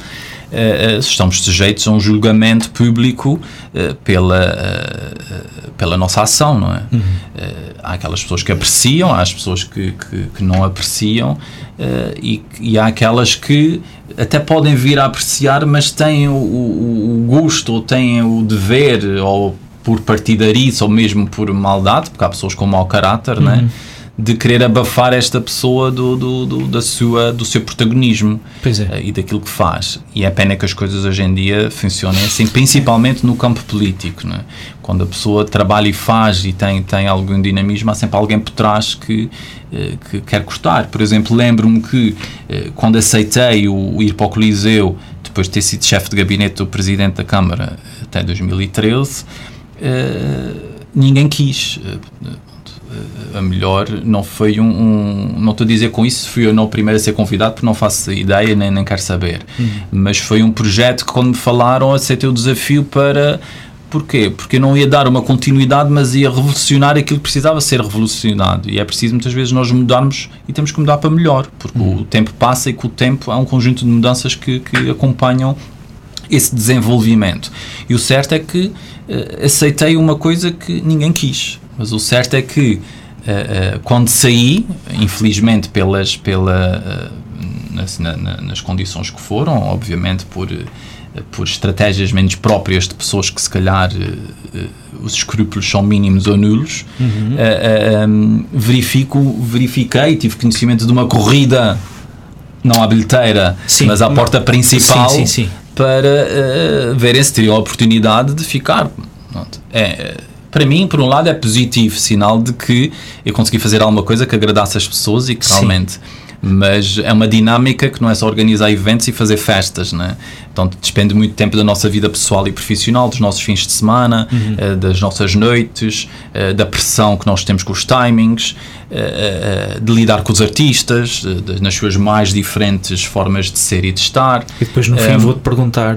estamos sujeitos a um julgamento público uh, pela, pela nossa ação, não é? Uhum. há aquelas pessoas que apreciam, há as pessoas que, que, que não apreciam e, e, há aquelas que até podem vir a apreciar, mas têm o, o, o gosto ou têm o dever ou por partidarice ou mesmo por maldade, porque há pessoas com mau caráter, uhum. não é? De querer abafar esta pessoa do, do, do, da sua, do seu protagonismo é. e daquilo que faz. E é pena que as coisas hoje em dia funcionem assim, principalmente no campo político. Né? Quando a pessoa trabalha e faz e tem, tem algum dinamismo, há sempre alguém por trás que, eh, que quer cortar. Por exemplo, lembro-me que eh, quando aceitei o, o ir para o Coliseu, depois de ter sido chefe de gabinete do Presidente da Câmara até 2013, eh, ninguém quis eh, a melhor não foi um, um, não estou a dizer com isso fui eu não o primeiro a ser convidado porque não faço ideia nem, nem quero saber uhum. mas foi um projeto que quando me falaram aceitei o desafio para Porquê? Porque eu não ia dar uma continuidade, mas ia revolucionar aquilo que precisava ser revolucionado. E é preciso muitas vezes nós mudarmos e temos que mudar para melhor, porque uhum. o tempo passa e com o tempo há um conjunto de mudanças que, que acompanham esse desenvolvimento. E o certo é que uh, aceitei uma coisa que ninguém quis. Mas o certo é que uh, uh, quando saí, infelizmente pelas, pela, uh, nas, na, nas condições que foram, obviamente por, por estratégias menos próprias de pessoas que se calhar os escrúpulos são mínimos ou nulos, uhum. um, verifico, verifiquei, tive conhecimento de uma corrida não à bilheteira, sim, mas à porta principal sim, sim, para uh, verem se teriam a oportunidade de ficar. É, para mim, por um lado, é positivo, sinal de que eu consegui fazer alguma coisa que agradasse as pessoas e que Sim. realmente mas é uma dinâmica que não é só organizar eventos e fazer festas, né? Então despende muito tempo da nossa vida pessoal e profissional, dos nossos fins de semana, uhum. uh, das nossas noites, uh, da pressão que nós temos com os timings, uh, de lidar com os artistas, de, nas suas mais diferentes formas de ser e de estar. E depois no fim vou-te perguntar.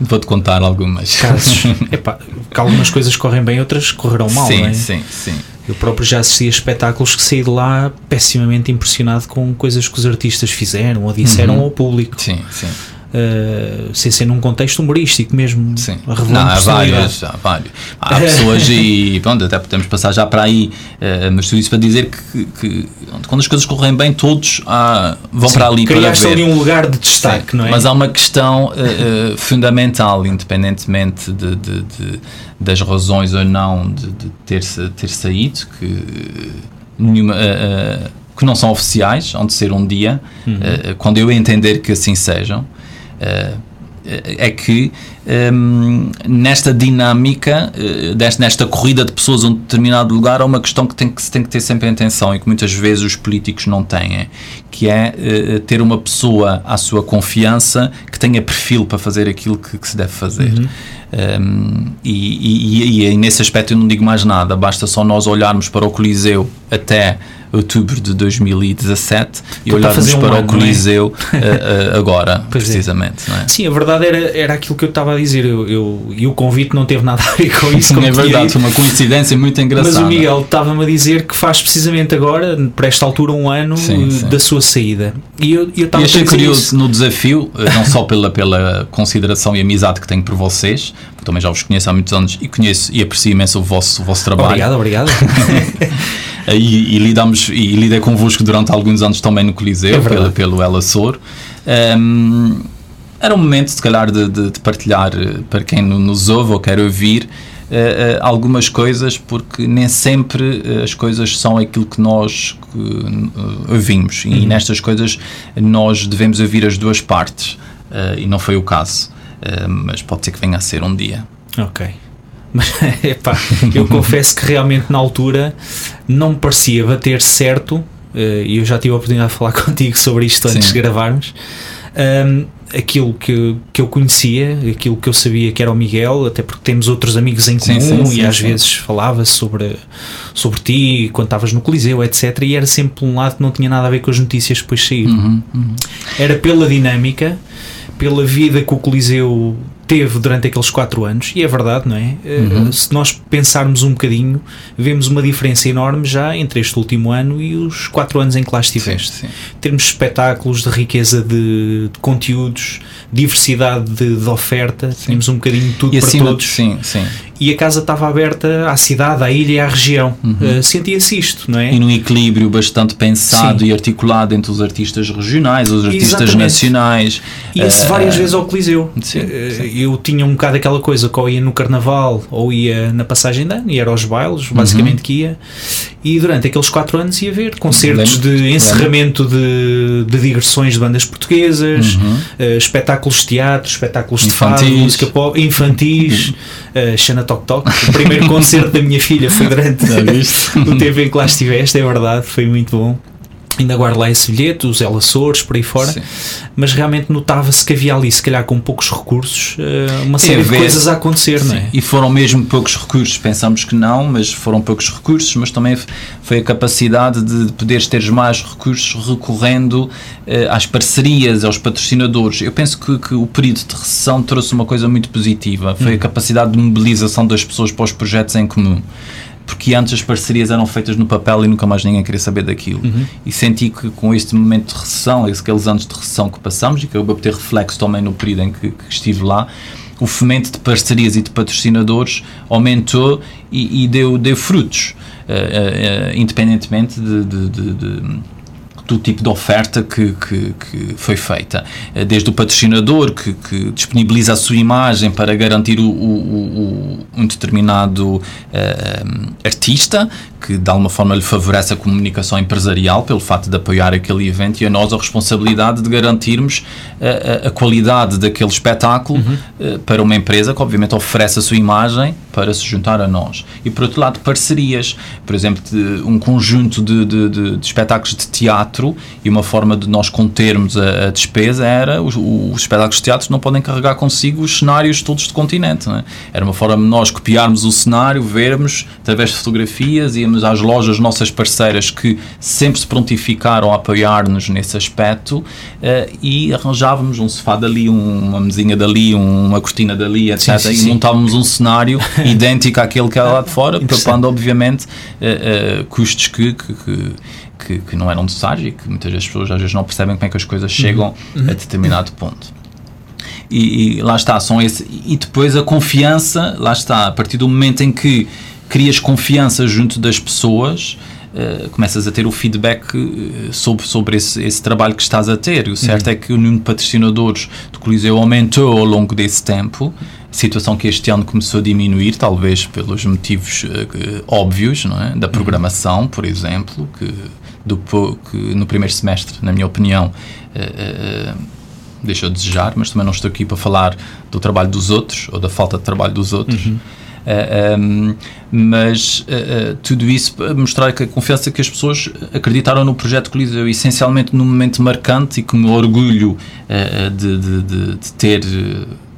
Vou-te contar algumas. Casos. Epá, que algumas coisas correm bem, outras correrão mal, sim, não é? Sim, sim. Eu próprio já assisti a espetáculos que saí de lá pessimamente impressionado com coisas que os artistas fizeram ou disseram uhum. ao público. Sim, sim. Uh, sem ser num contexto humorístico mesmo. Sim. Não, há vários, há vários. Há pessoas e pronto, até podemos passar já para aí, uh, mas tudo isso para dizer que, que, quando as coisas correm bem, todos ah, vão Sim, para ali para ver. ali um lugar de destaque, Sim, não é? Mas há uma questão uh, fundamental, independentemente de, de, de, das razões ou não de, de ter, ter saído, que nenhuma que não são oficiais, onde ser um dia, uhum. uh, quando eu entender que assim sejam, é que um, nesta dinâmica, uh, desta, nesta corrida de pessoas a um determinado lugar, há uma questão que, tem que se tem que ter sempre atenção e que muitas vezes os políticos não têm, que é uh, ter uma pessoa à sua confiança que tenha perfil para fazer aquilo que, que se deve fazer. Uhum. Um, e, e, e, e nesse aspecto eu não digo mais nada, basta só nós olharmos para o Coliseu até outubro de 2017 e olharmos para, um para ano, o é? Coliseu é? agora, pois é. precisamente. É. Sim, a verdade era, era aquilo que eu estava a dizer eu, eu, e o convite não teve nada a ver com isso. é verdade, foi uma coincidência muito engraçada. Mas o Miguel estava-me a dizer que faz precisamente agora, para esta altura, um ano sim, sim. da sua saída. E eu, eu e achei curioso isso. no desafio, eh, não só pela, pela consideração e amizade que tenho por vocês, porque também já vos conheço há muitos anos e conheço e aprecio imenso o vosso, o vosso trabalho. Obrigado, obrigado. e, e, lidamos, e lidei convosco durante alguns anos também no Coliseu, é pelo, pelo Ela Sor. Um, era um momento, se calhar, de, de, de, partilhar eh, para quem nos ouve ou quer ouvir uh, uh, algumas coisas, porque nem sempre uh, as coisas são aquilo que nós ouvimos. Uhum. E nestas coisas nós devemos ouvir as duas partes. e não foi o caso. mas pode ser que venha a ser um dia. Ok. Mas epá, eu confesso que realmente na altura não me parecia bater certo. Eh, e eu já tive a oportunidade de falar contigo sobre isto antes Sim. de gravarmos. Um, aquilo que, que eu conhecia, aquilo que eu sabia que era o Miguel, até porque temos outros amigos em comum sim, sim, e sim, às vezes falava sobre, sobre ti quando estavas no Coliseu, etc. E era sempre um lado que não tinha nada a ver com as notícias que depois saíram. Uhum, uhum. Era pela dinâmica pela vida que o Coliseu teve durante aqueles quatro anos, e é verdade, não é? Uhum. Se nós pensarmos um bocadinho, vemos uma diferença enorme já entre este último ano e os quatro anos em que lá estiveste. Sim, sim. Termos espetáculos de riqueza de, de conteúdos, diversidade de, de oferta, sim. tínhamos um bocadinho tudo e para todos. Sim, sim e a casa estava aberta à cidade, à ilha e à região. Uhum. Uh, Sentia-se isto, não é? E num equilíbrio bastante pensado Sim. e articulado entre os artistas regionais, os artistas Exatamente. nacionais. Ia-se uh, várias uh, vezes ao Coliseu. Sim, sim. Eu tinha um bocado aquela coisa que ou ia no Carnaval ou ia na passagem de ano, e era aos bailes, basicamente uhum. que ia. E durante aqueles quatro anos ia ver concertos de encerramento de, de digressões de bandas portuguesas, uhum. espetáculos de teatro, espetáculos infantis. de fado, música pop, infantis, uh, Xana Toc Toc. O primeiro concerto da minha filha foi durante o tempo em que lá estiveste, é verdade, foi muito bom ainda guardo lá esse bilhete, os Açores, por aí fora, Sim. mas realmente notava-se que havia ali, se calhar com poucos recursos, eh, uma série é, de coisas a acontecer, Sim. não é? E foram mesmo poucos recursos, pensamos que não, mas foram poucos recursos, mas também foi a capacidade de poderes ter mais recursos recorrendo uh, às parcerias, aos patrocinadores. Eu penso que, que, o período de recessão trouxe uma coisa muito positiva, foi hum. a capacidade de mobilização das pessoas para os projetos em comum porque antes as parcerias eram feitas no papel e nunca mais ninguém queria saber daquilo. Uhum. E senti que com este momento de recessão, aqueles anos de recessão que passamos, e que eu vou ter reflexo também no período em que, que estive lá, o fomento de parcerias e de patrocinadores aumentou e, e deu, deu frutos, uh, uh, independentemente de, de, de, de do tipo de oferta que, que, que foi feita. Eh, desde o patrocinador que, que, disponibiliza a sua imagem para garantir o, o, o um determinado uh, artista, que de alguma forma lhe favorece a comunicação empresarial pelo facto de apoiar aquele evento e a nós a responsabilidade de garantirmos a, a, a qualidade daquele espetáculo uhum. uh, para uma empresa que obviamente oferece a sua imagem para se juntar a nós. E por outro lado, parcerias, por exemplo, de, um conjunto de, de, de, de espetáculos de teatro e uma forma de nós contermos a, a despesa era os, os, espetáculos de teatro não podem carregar consigo os cenários todos do continente. É? Era uma forma de nós copiarmos o cenário, vermos através de fotografias, íamos às lojas nossas parceiras que sempre se prontificaram a apoiar-nos nesse aspecto uh, e arranjávamos um sofá dali, um, uma mesinha dali, um, uma cortina dali, etc. Sim, sim, sim. E montávamos um cenário idêntico àquele que era lá de fora, poupando obviamente uh, uh, custos que, que, que que, que não eram necessários e que muitas vezes as pessoas às vezes não percebem como é que as coisas chegam uhum. a determinado ponto. E, e, lá está, são esse, e depois a confiança, lá está, a partir do momento em que crias confiança junto das pessoas, Uh, começas a ter o feedback sobre, sobre esse, esse, trabalho que estás a ter. O certo uhum. é que o número de patrocinadores do Coliseu aumentou ao longo desse tempo, situação que este ano começou a diminuir, talvez pelos motivos uh, óbvios, não é? da uhum. programação, por exemplo, que do que no primeiro semestre, na minha opinião, uh, uh, deixou a desejar, mas também não estou aqui para falar do trabalho dos outros ou da falta de trabalho dos outros. Uhum. Uh, um, mas uh, uh, tudo isso para mostrar que a confiança que as pessoas acreditaram no projeto Coliseu, essencialmente num momento marcante e com orgulho de, de, de, de, ter,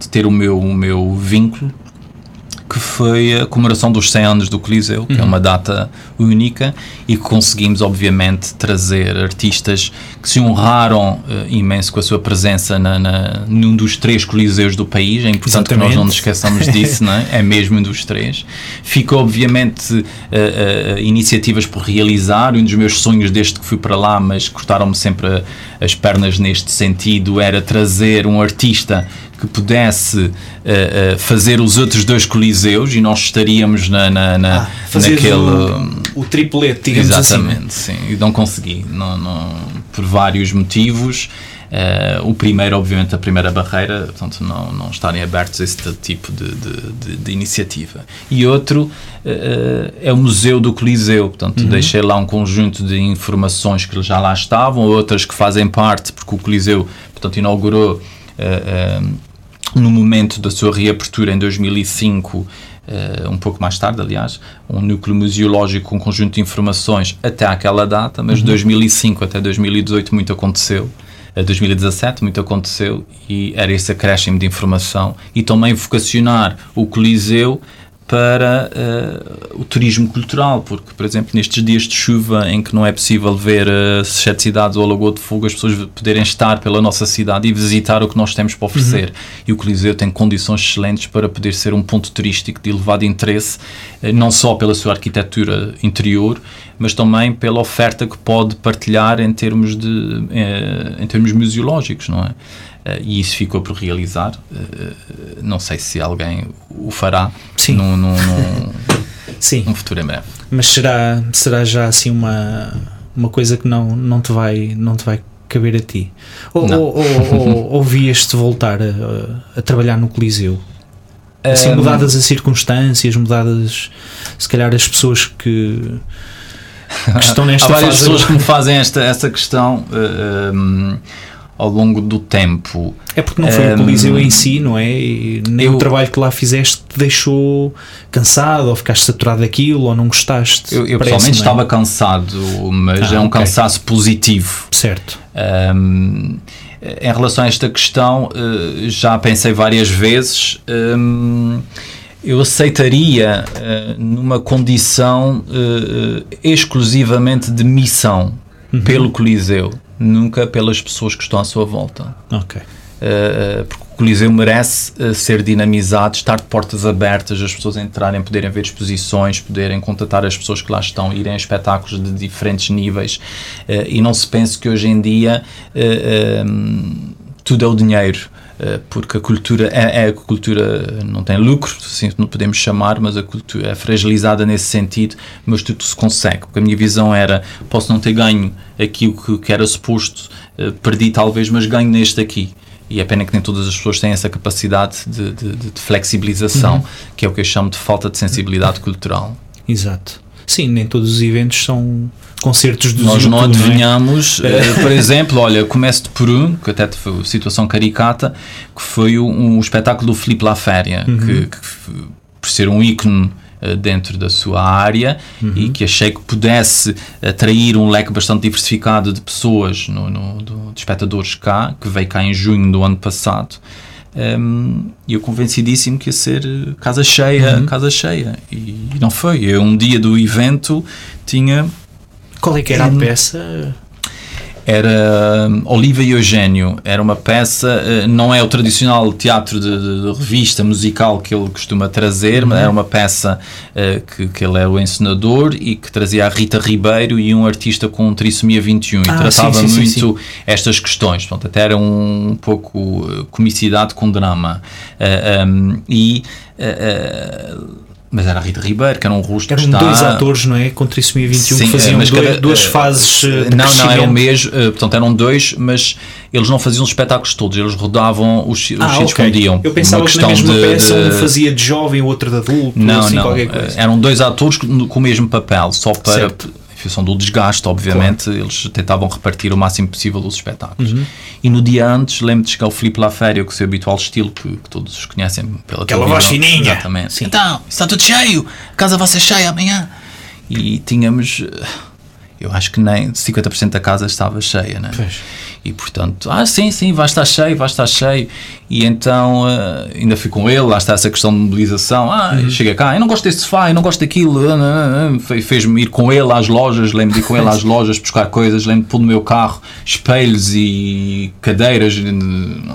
de ter o meu, o meu vínculo que foi a comemoração dos 100 anos do Coliseu, que é uhum. é uma data única e que conseguimos, obviamente, trazer artistas que se honraram uh, imenso com a sua presença na, na, num dos três Coliseus do país. É importante Exatamente. que nós não nos esqueçamos disso, não é? é mesmo um dos três. Ficou, obviamente, uh, uh, iniciativas por realizar. Um dos meus sonhos desde que fui para lá, mas cortaram-me sempre as pernas neste sentido, era trazer um artista que pudesse uh, uh, fazer os outros dois coliseus e nós estaríamos na, na, na ah, naquele. O, o triplete, digamos exatamente, assim. Exatamente, sim. E não consegui, não, não, por vários motivos. Uh, o primeiro, obviamente, a primeira barreira, portanto, não, não estarem abertos a esse tipo de, de, de, de iniciativa. E outro uh, é o Museu do Coliseu, portanto, uhum. deixei lá um conjunto de informações que já lá estavam, outras que fazem parte, porque o Coliseu, portanto, inaugurou. Uh, no momento da sua reabertura em 2005, uh, eh, um pouco mais tarde, aliás, um núcleo museológico com um conjunto de informações até aquela data, mas de uhum. 2005 até 2018 muito aconteceu. 2017 muito aconteceu e era esse acréscimo de informação e também vocacionar o Coliseu para uh, o turismo cultural, porque, por exemplo, nestes dias de chuva em que não é possível ver uh, sete cidades ou Lagoa de Fogo, as pessoas poderem estar pela nossa cidade e visitar o que nós temos para oferecer. Uhum. E o Coliseu tem condições excelentes para poder ser um ponto turístico de elevado interesse, uh, não só pela sua arquitetura interior, mas também pela oferta que pode partilhar em termos, de, em termos museológicos, não é? Uh, e isso ficou por realizar. Uh, não sei se alguém o fará Sim. Num, num, num, Sim. num futuro em breve. Mas será, será já assim uma, uma coisa que não, não, te vai, não te vai caber a ti? Ou, ou, ou, ou, ou vias-te voltar a, a, trabalhar no Coliseu? Assim, mudadas as circunstâncias, mudadas se calhar as pessoas que, que estão nesta Há várias pessoas que me fazem esta, esta questão. Uh, um, ao longo do tempo. É porque não foi um, o Coliseu em si, não é? E nem eu, o trabalho que lá fizeste te deixou cansado, ou ficaste saturado daquilo, ou não gostaste. Eu, eu pessoalmente é? estava cansado, mas ah, é um okay. cansaço positivo. Certo. Um, em relação a esta questão, eh, já pensei várias vezes. Um, eu aceitaria uh, numa condição uh, exclusivamente de missão uhum. pelo Coliseu nunca pelas pessoas que estão à sua volta. Ok. Uh, porque o Coliseu merece ser dinamizado, estar de portas abertas, as pessoas entrarem, poderem ver exposições, poderem contatar as pessoas que lá estão, irem a espetáculos de diferentes níveis e não se pense que hoje em dia um, tudo é o dinheiro. Eh, porque a cultura é, é, a cultura não tem lucro, assim não podemos chamar, mas a cultura é fragilizada nesse sentido, mas tudo se consegue. Porque a minha visão era, posso não ter ganho aquilo que, que era suposto, uh, perdi talvez, mas ganho neste aqui. E é pena que nem todas as pessoas têm essa capacidade de, de, de flexibilização, uhum. que é o que eu chamo de falta de sensibilidade cultural. Exato. Sim, nem todos os eventos são concertos do Nós não adivinhamos, não é? uh, por exemplo, olha, começo por um, que até foi situação caricata, que foi um, um espetáculo do Filipe Laféria, uhum. que, que, por ser um ícone uh, dentro da sua área uhum. e que achei que pudesse atrair um leque bastante diversificado de pessoas, no, no do, de espectadores cá, que veio cá em junho do ano passado. Um, e eu convencidíssimo que ia ser casa cheia, uhum. casa cheia. E não foi. Eu, um dia do evento, tinha qual é que era a peça? Era hum, Oliva e Eugênio. Era uma peça, uh, não é o tradicional teatro de, de, de revista musical que ele costuma trazer, uhum. mas era uma peça uh, que, que ele era o encenador e que trazia a Rita Ribeiro e um artista com trissomia 21 ah, e tratava sim, sim, muito sim, estas questões. Portanto, até era um, um pouco uh, comicidade com drama. Um, e mas era Rita Ribeiro, que era um rosto Eram está... dois atores, não é? Com Trissomia 21 Sim, que faziam mas dois, cada, duas uh, fases uh, Não, não, eram mesmo, uh, portanto eram dois, mas eles não faziam os espetáculos todos, eles rodavam os, os ah, sítios okay. onde iam. Eu pensava que na mesma de, peça um fazia de jovem, o outro de adulto, não, assim, não, eram dois atores com o mesmo papel, só para... Certo função do desgaste, obviamente, claro. eles tentavam repartir o máximo possível os espetáculos. Uhum. E no dia antes, lembro de chegar o Filipe Laféria, com o seu habitual estilo, que, que todos conhecem pela Aquela voz fininha. Exatamente. Sim. Então, está tudo cheio, a casa vai ser cheia amanhã. E tínhamos, eu acho que nem 50% da casa estava cheia, né? Pois. E portanto, ah, sim, sim, vai estar cheio, vai estar cheio. E então uh, ainda fui com ele, lá está essa questão de mobilização. Ah, uhum. chega cá, eu não gosto desse sofá, eu não gosto daquilo. Uh, uh, Fez-me ir com ele às lojas, lembro de ir com ele às lojas buscar coisas, lembro de pôr no meu carro espelhos e cadeiras.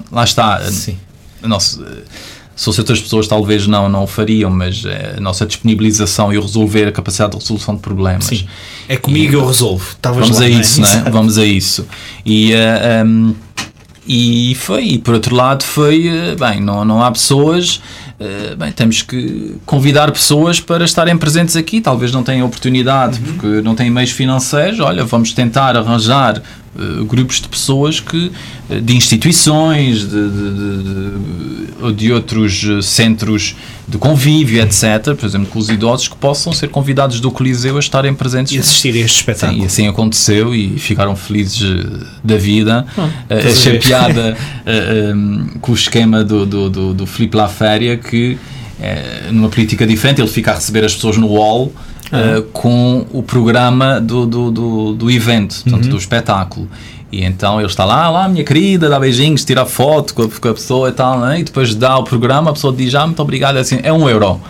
Lá está. Sim. Nossa, se fosse outras pessoas talvez não, não o fariam, mas é a nossa disponibilização e o resolver, a capacidade de resolução de problemas. Sim. É comigo e, eu resolvo. Estavas vamos lá, a isso, né? Vamos a isso. E, uh, eh, um, ehm, e foi, e por outro lado foi, uh, bem, não, não há pessoas, bem, temos que convidar pessoas para estarem presentes aqui, talvez não tenham oportunidade uhum. porque não têm meios financeiros, olha, vamos tentar arranjar grupos de pessoas que, uh, de instituições, de, de, de, de, outros eh, centros de convívio, etc., por exemplo, com os idosos, que possam ser convidados do Coliseu a estarem presentes. E assistir a este espetáculo. Sim, e assim aconteceu e ficaram felizes da vida. Hum, Achei piada um, com o esquema do, do, do, do Filipe Laféria, que numa política diferente, ele fica a receber as pessoas no hall Uh, com o programa do, do, do, do evento, portanto, uhum. do espetáculo. E então ele está lá, lá, minha querida, dá beijinhos, tira foto com a, com a pessoa e tal, né? e depois dá o programa, a pessoa diz, ah, muito obrigado, é assim, é um euro.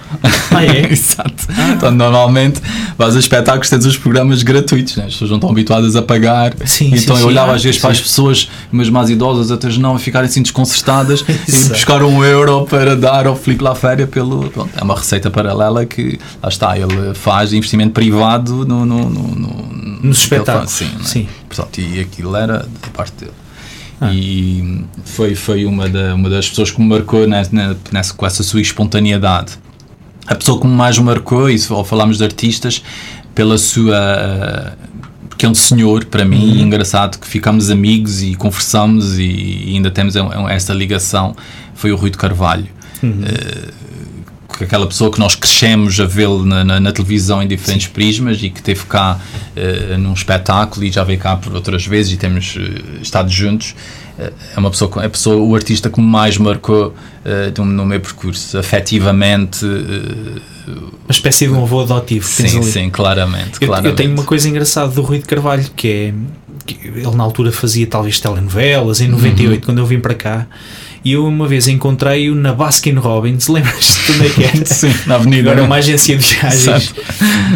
Ah, é? Exato. Ah. Então, normalmente, vais a espetáculos, tens os programas gratuitos, né? as pessoas não estão habituadas a pagar. Sim, então sim, eu olhava sim. às vezes Ah, para as sim. pessoas, umas mais idosas, outras não, a ficarem assim desconcertadas e buscar um euro para dar ao Filipe Laféria pelo. Pronto, é uma receita paralela que, lá está, ele faz investimento privado no. no, no, no Nos espetáculos, faz, Sim, não é? sim. Portanto, e aquilo era da parte dele. Ah. E foi, foi uma, da, uma das pessoas que me marcou nessa, nessa, com essa sua espontaneidade. A pessoa que mais me marcou, e ao falarmos de artistas, pela sua. Porque é um senhor para mim, Uhum. e engraçado que ficamos amigos e conversamos e, e ainda temos um- um- esta ligação, foi o Rui de Carvalho. Uhum. Que aquela pessoa que nós crescemos a vê-lo na, na- na televisão em diferentes prismas e que teve cá eh, num espetáculo e já veio cá por outras vezes e temos eh, estado juntos. Eh, é uma pessoa, é a pessoa, o artista que mais marcou eh, no, meu percurso, afetivamente. Uma espécie de um avô adotivo. sim, sim, claramente. Eu, claramente. eu tenho uma coisa engraçada do Rui de Carvalho que é que ele na altura fazia talvez telenovelas em 98 Uhum. quando eu vim para cá e eu uma vez encontrei-o na Baskin Robbins lembras-te de onde é que era? Sim, na avenida. Agora é uma agência de viagens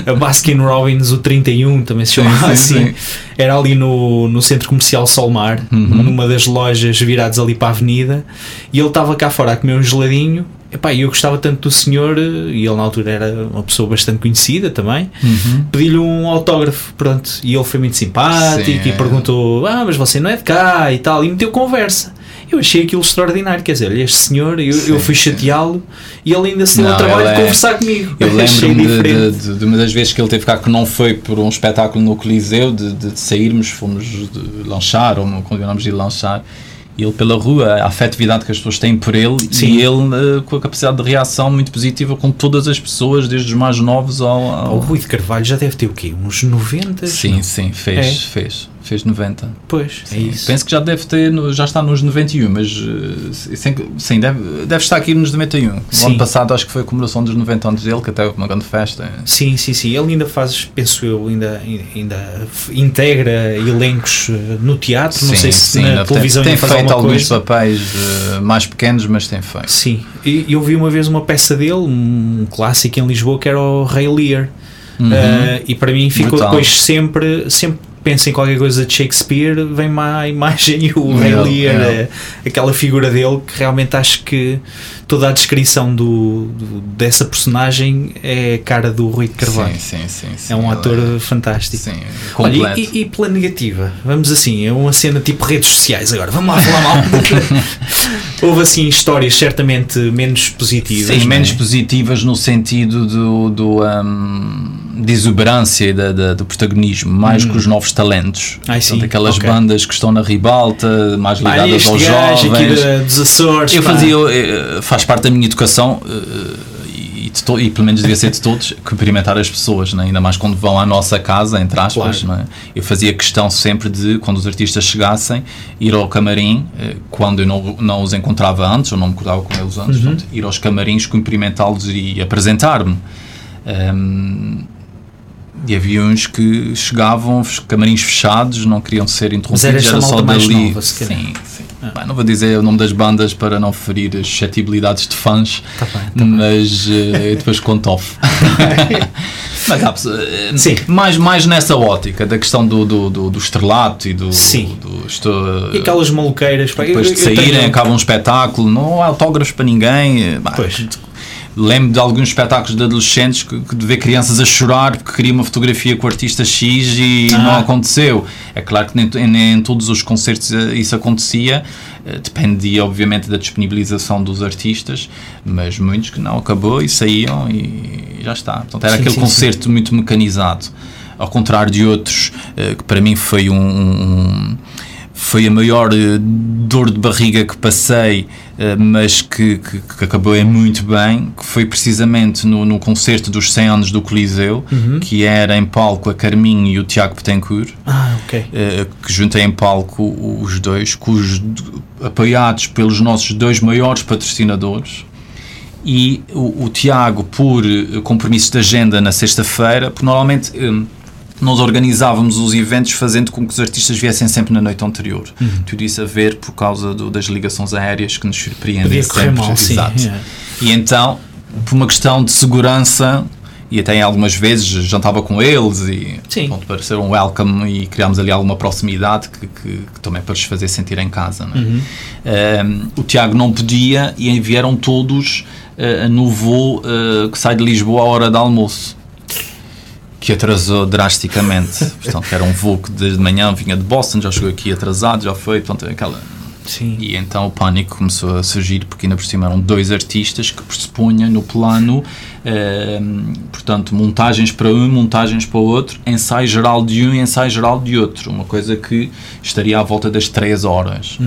a Baskin Robbins o 31 também se chamava sim, assim sim. era ali no, no centro comercial Solmar Uhum. numa das lojas viradas ali para a avenida e ele estava cá fora a comer um geladinho Epá, eu gostava tanto do senhor e ele na altura era uma pessoa bastante conhecida também Uhum. pedi-lhe um autógrafo, pronto, e ele foi muito simpático Sim, e perguntou: Ah, mas você não é de cá e tal, e meteu conversa. Eu achei aquilo extraordinário, quer dizer, este senhor, eu, eu Sim, fui sim. chateá-lo e ele ainda se deu ao trabalho de é- conversar comigo. Eu lembro-me de, de, de uma das vezes que ele teve cá que não foi por um espetáculo no Coliseu, de, de, sairmos, fomos de lanchar, ou continuamos de ir lanchar, e ele pela rua, a afetividade que as pessoas têm por ele, Sim. e ele eh, com a capacidade de reação muito positiva com todas as pessoas, desde os mais novos ao. ao- O Rui de Carvalho já deve ter o quê? Uns 90? Sim, Não? sim, fez, É. fez. Fez 90. Pois, é Sim, isso. Penso que já deve ter, já está nos 91, mas eh, sem- sim, deve, deve estar aqui nos 91. O Sim. ano passado acho que foi a comemoração dos 90 anos dele, que até houve uma grande festa. Sim, sim, sim. Ele ainda faz, penso eu, ainda, ainda integra elencos eh, no teatro. não sei se na ainda televisão tem, tem feito alguma alguns coisa. papéis eh, mais pequenos, mas tem feito. Sim, e eu vi uma vez uma peça dele, um clássico em Lisboa, que era o Rei Lear. Uhum. Uh, e para mim ficou Brutal. depois sempre, sempre penso em qualquer coisa de Shakespeare, vem má a imagem o Rei Lear, eh, aquela figura dele que realmente acho que toda a descrição do, do- dessa personagem é a cara do Rui Carvalho. Sim, sim, sim, é um ator fantástico. Sim, Olha, completo. e, e- e pela negativa? Vamos assim, é uma cena tipo redes sociais agora. Vamos lá falar mal. Houve assim histórias certamente menos positivas. Sim, é? menos positivas no sentido do, do um, de exuberância e da, da- do protagonismo, mais que os novos talentos. Ai, Hum. sim, aquelas ok. bandas que estão na ribalta, mais Ah, ligadas este aos aqui jovens. da- dos Açores. Eu pá. fazia, eh, faz parte da minha educação eh, e, de to- e pelo menos devia ser de todos, cumprimentar as pessoas, né? ainda mais quando vão à nossa casa, entre aspas. Claro. não é? Eu fazia questão sempre de, quando os artistas chegassem, ir ao camarim, eh, quando eu não, não os encontrava antes, ou não me cruzava com eles antes, Uhum. portanto, ir aos camarins, cumprimentá-los e apresentar-me. Ehm, e havia uns que chegavam, camarins fechados, não queriam ser interrompidos, era esta era só dali. nova, sim, não vou dizer o nome das bandas para não ferir as suscetibilidades de fãs, Tá bem, tá bem. mas eh, eu depois conto off. mas há eh, Sim. mais, mais nessa ótica da questão do, do, do, do estrelato e do. Sim. do estou, E aquelas maluqueiras. pá, eu- depois de eu saírem, tenho- acaba um espetáculo, não há autógrafos para ninguém. eh, bah, Pois. Lembro de alguns espetáculos de adolescentes que, que de ver crianças a chorar porque queriam uma fotografia com o artista X e Ah. não aconteceu. É claro que nem, nem em todos os concertos eh, isso acontecia, eh, dependia obviamente da disponibilização dos artistas, mas muitos que não acabou e saíam e já está. Portanto, era Sim, aquele sim, concerto muito mecanizado, ao contrário de outros eh, que para mim foi um- um foi a maior eh, dor de barriga que passei, eh, mas que, que, que acabou em muito bem, que foi precisamente no, no concerto dos 100 anos do Coliseu, Uhum. que era em palco a Carminho e o Tiago Betancourt, Ah, ok. eh, que juntei em palco os dois, cujos, apoiados pelos nossos dois maiores patrocinadores, e o, o Tiago por compromisso de agenda na sexta-feira, porque normalmente... eh, nós organizávamos os eventos fazendo com que os artistas viessem sempre na noite anterior. Uhum. Tudo isso a ver por causa do, das ligações aéreas que nos surpreendem Podia sempre. mal, sim. Exato. yeah. E então, por uma questão de segurança, e até algumas vezes jantava com eles e Sim. pronto, para ser um welcome e criámos ali alguma proximidade que, que- que também para lhes fazer sentir em casa. é? Uhum. Um, o Tiago não podia e vieram todos uh, no voo uh, que sai de Lisboa à hora de almoço. Que atrasou drasticamente. Portanto, era um voo que desde manhã vinha de Boston, já chegou aqui atrasado, já foi. Portanto, aquela, Sim. e então o pânico começou a surgir porque ainda por cima eram dois artistas que pressupunha no plano, ehm, portanto, montagens para um, montagens para o outro, ensaio geral de um e ensaio geral de outro. Uma coisa que estaria à volta das 3 horas.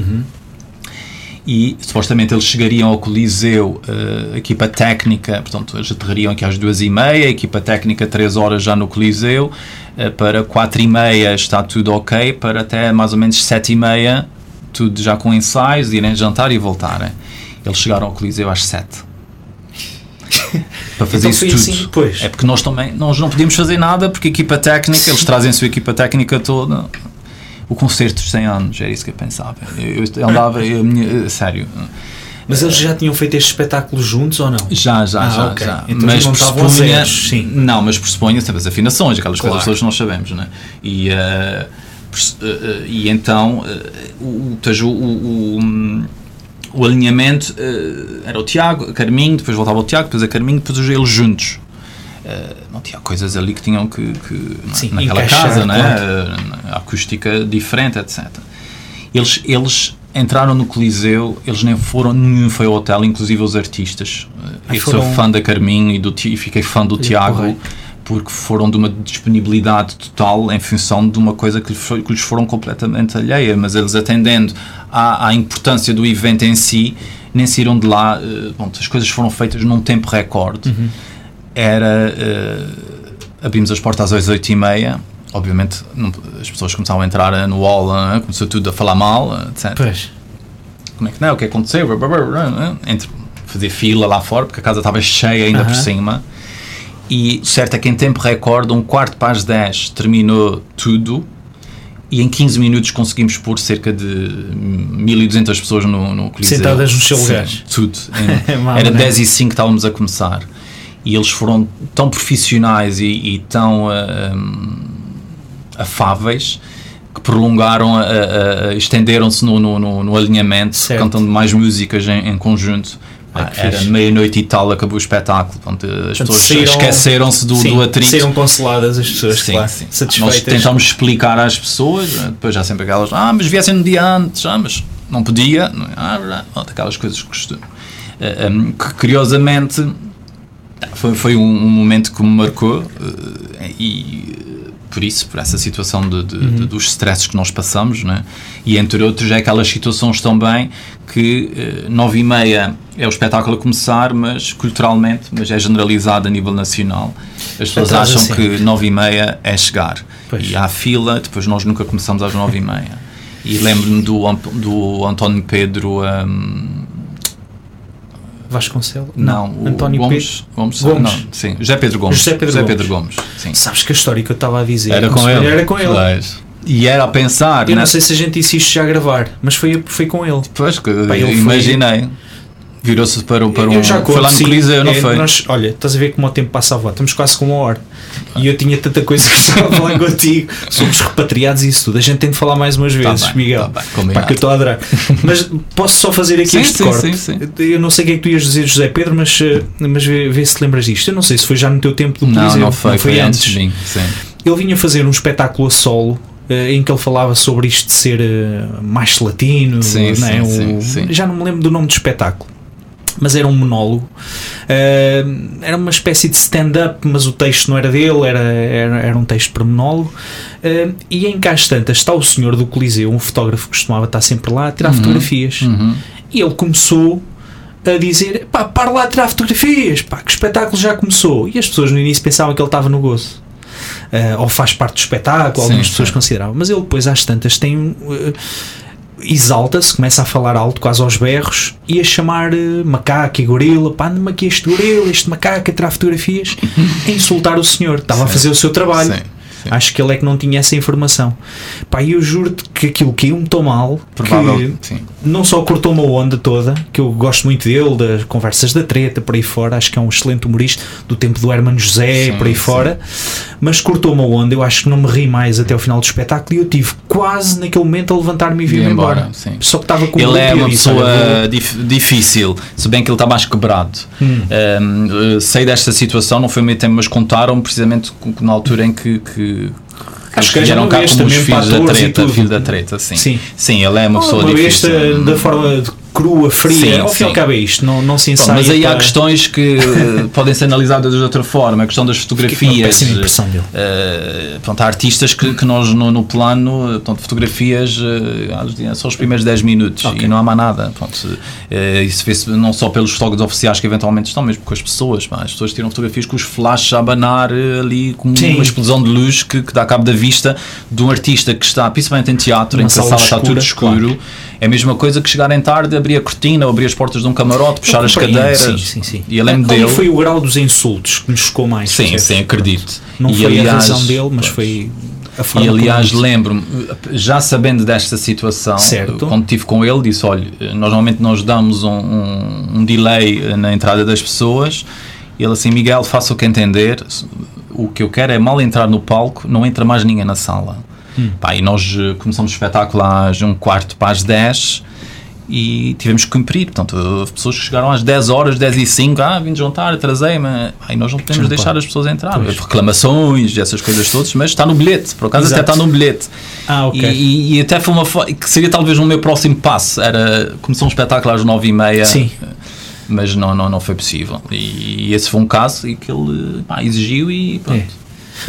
E supostamente eles chegariam ao Coliseu, eh, a equipa técnica, portanto, eles aterrariam aqui às duas e meia, a equipa técnica 3 horas já no Coliseu, eh, para quatro e meia está tudo ok, para até mais ou menos sete e meia, tudo já com ensaios, irem jantar e voltarem. Eles chegaram ao Coliseu às sete. para fazer Então isso tudo. assim, pois. É porque nós também nós não podíamos fazer nada porque a equipa técnica, eles trazem a sua equipa técnica toda. O concerto dos 100 anos, era isso que eu pensava. Eu, eu andava, eu, minha- sério, Mas eles já tinham feito este espetáculo juntos ou não? já, já, Ah, já, ok. já. Então mas pressupunha, zeros, sim. não, mas pressupunha sempre as afinações, aquelas Claro. coisas que nós sabemos, né? E, eh, e então eh, o, o, o, o, alinhamento eh, era o Tiago, a Carminho, depois voltava o Tiago, depois a Carminho, depois eles juntos. Eh, não tinha coisas ali que tinham que, que? Sim, naquela encaixar, casa, né? claro. Eh, acústica diferente, etc. Eles, eles entraram no Coliseu, eles nem foram, nenhum foi ao hotel, inclusive os artistas. Ai, eu sou foram- fã da Carminho e, do, e fiquei fã do Olha, Tiago porque foram de uma disponibilidade total em função de uma coisa que foi- que lhes foram completamente alheia, mas eles atendendo à, à importância do evento em si, nem saíram de lá, eh, bom, as coisas foram feitas num tempo recorde. Uhum. Era, eh, abrimos as portas às 8 e meia, obviamente não- as pessoas começavam a entrar no hall, eh, começou tudo a falar mal, eh, etc Pois. como é que não, o que aconteceu, entre fazer fila lá fora, porque a casa estava cheia ainda por Aham. cima. E certo é que em tempo recorde, um quarto para as 10 terminou tudo e em 15 minutos conseguimos pôr cerca de 1200 pessoas no, no Coliseu. Sentadas nos seus lugares. Tudo. É mau, Era né? 10 e 5 que estávamos a começar. E eles foram tão profissionais e, e tão ah, hum, afáveis que prolongaram, estenderam-se no, no, no- alinhamento, Certo. cantando mais músicas em, em conjunto. Ah, Ah, era fixe. meio-noite e tal, acabou o espetáculo. Portanto, as pessoas saíram- esqueceram-se do, sim, do atrito. Saíram consoladas as pessoas, Sim, claro. sim. Nós Satisfeitas. tentámos explicar às pessoas, eh, depois já sempre aquelas, ah, mas viessem no dia antes, ah, mas não podia, é? ah, aquelas coisas que costumo. Um, que curiosamente foi, foi um, um momento que me marcou eh, e eh, por isso, por essa situação de, de- de- dos stresses que nós passamos, né? e entre outros é aquelas situações também que eh, nove e meia é o espetáculo a começar, mas culturalmente, mas é generalizado a nível nacional. As pessoas Atrasa acham sempre. que nove e meia é chegar. Pois. E há fila, depois nós nunca começamos às nove e meia. E lembro-me do, do António Pedro. hum, Vasconcelos? não, o António Gomes, Gomes, Gomes. Não, sim, José Pedro Gomes. José Pedro Gomes. sim. Pedro. Sabes que a história que eu estava a dizer Era com ele. Era com ele. E era a pensar, Eu né? não sei se a gente disse isto já a gravar, mas foi, foi com ele. Pois, que Pá, ele foi- imaginei. Virou-se para, um- para um. eu já foi lá no sim. Coliseu, não É, foi? nós- olha, estás a ver como o tempo passa a voar. Estamos quase com uma hora. E eu tinha tanta coisa que estava a falar contigo. Somos repatriados e isso tudo. A gente tem de falar mais umas vezes, Tá bem, Miguel. tá bem, Pá, que eu estou a adorar. Mas posso só fazer aqui Sim, este sim, corte. sim, sim. Eu não sei o que é que tu ias dizer, José Pedro, mas, eh, mas vê, vê se te lembras disto. Eu não sei se foi já no teu tempo do Não, Coliseu. não foi, foi antes de mim. Sim. Ele vinha fazer um espetáculo a solo eh, em que ele falava sobre isto de ser eh, mais latino, Sim, não é? sim, sim, sim. já não me lembro do nome do espetáculo. Mas era um monólogo, Eh, era uma espécie de stand-up, mas o texto não era dele, era, era, era um texto para monólogo. Eh, e em Cas Tantas está o senhor do Coliseu, um fotógrafo que costumava estar sempre lá a tirar fotografias. Uhum. E ele começou a dizer: pá, para lá a tirar fotografias, pá, que o espetáculo já começou. E as pessoas no início pensavam que ele estava no gozo. Eh, ou faz parte do espetáculo, Sim, algumas pessoas consideravam. Mas ele depois, às tantas, tem um. Exalta-se, começa a falar alto, quase aos berros, e a chamar eh, macaco e gorila, pá, anda-me aqui este gorila, este macaco a tirar fotografias, a insultar o senhor. Estava a Sim. fazer o seu trabalho. Sim, Acho que ele é que não tinha essa informação. Pá, eu juro-te que aquilo caiu-me tão mal Provável, que sim. não só cortou-me a onda toda, que eu gosto muito dele, das conversas da treta, por aí fora, acho que é um excelente humorista do tempo do Hermano José, Sim, por aí sim. fora, mas cortou-me a onda, eu acho que não me ri mais até ao final do espetáculo e eu tive quase naquele momento a levantar-me e vir Ir embora. embora, sim. Só que estava com Ele é uma pessoa "Olha, vou- dif- difícil, se bem que ele está mais quebrado. Hum. Um, eh, sei desta situação, não foi o meu tempo, mas contaram precisamente na altura em que, que Acho que já vieram uma cá como os filhos da treta, filho da treta, sim. Sim. Sim, ele é uma pessoa uma difícil. besta da forma de crua, fria, Sim, ao fim e ao cabo é isto, não, não se ensaia mas aí há para- questões que eh, podem ser analisadas de outra forma. A questão das fotografias. péssima impressão dele. eh, pronto, há artistas que, que nós no, no plano, eh, pronto, fotografias eh, são os primeiros 10 minutos Ok. e não há mais nada. Pronto, eh, isso vê-se não só pelos fotógrafos oficiais que eventualmente estão, mesmo com as pessoas. pá, as pessoas tiram fotografias com os flashes a abanar eh, ali com Sim. uma explosão de luz que, que dá cabo da vista de um artista que está, principalmente em teatro, Uma em que a sala está tudo escuro. É a mesma coisa que chegarem tarde, abrir a cortina, abrir as portas de um camarote, puxar as cadeiras. Sim, sim, sim. E lembro Ali dele. foi o grau dos insultos que nos chocou mais. Sim, sim, acredito. Não E, foi a aliás, razão dele, mas foi a E forma aliás, como- lembro-me, já sabendo desta situação, Certo. quando estive com ele, disse: olha, nós normalmente nós damos um, um, um delay na entrada das pessoas. Ele assim, Miguel, faça o que entender. O que eu quero é mal entrar no palco, não entra mais ninguém na sala. Hum. Pá, e nós eh, começamos o espetáculo às um quarto para as 10 e tivemos que cumprir. Portanto, houve pessoas que chegaram às 10 horas, 10 e 5, ah, vim de jantar, atrasei-me. Aí nós não podemos deixar as pessoas entrar. Pois. Reclamações, essas coisas todas, mas está no bilhete. Por acaso Exato. até está no bilhete. Ah, ok. E, e até foi uma que seria talvez o meu próximo passo. Era começar um espetáculo às 9 e meia. Sim. Mas não, não, não foi possível. E, esse foi um caso em que ele pá, exigiu e pronto. É.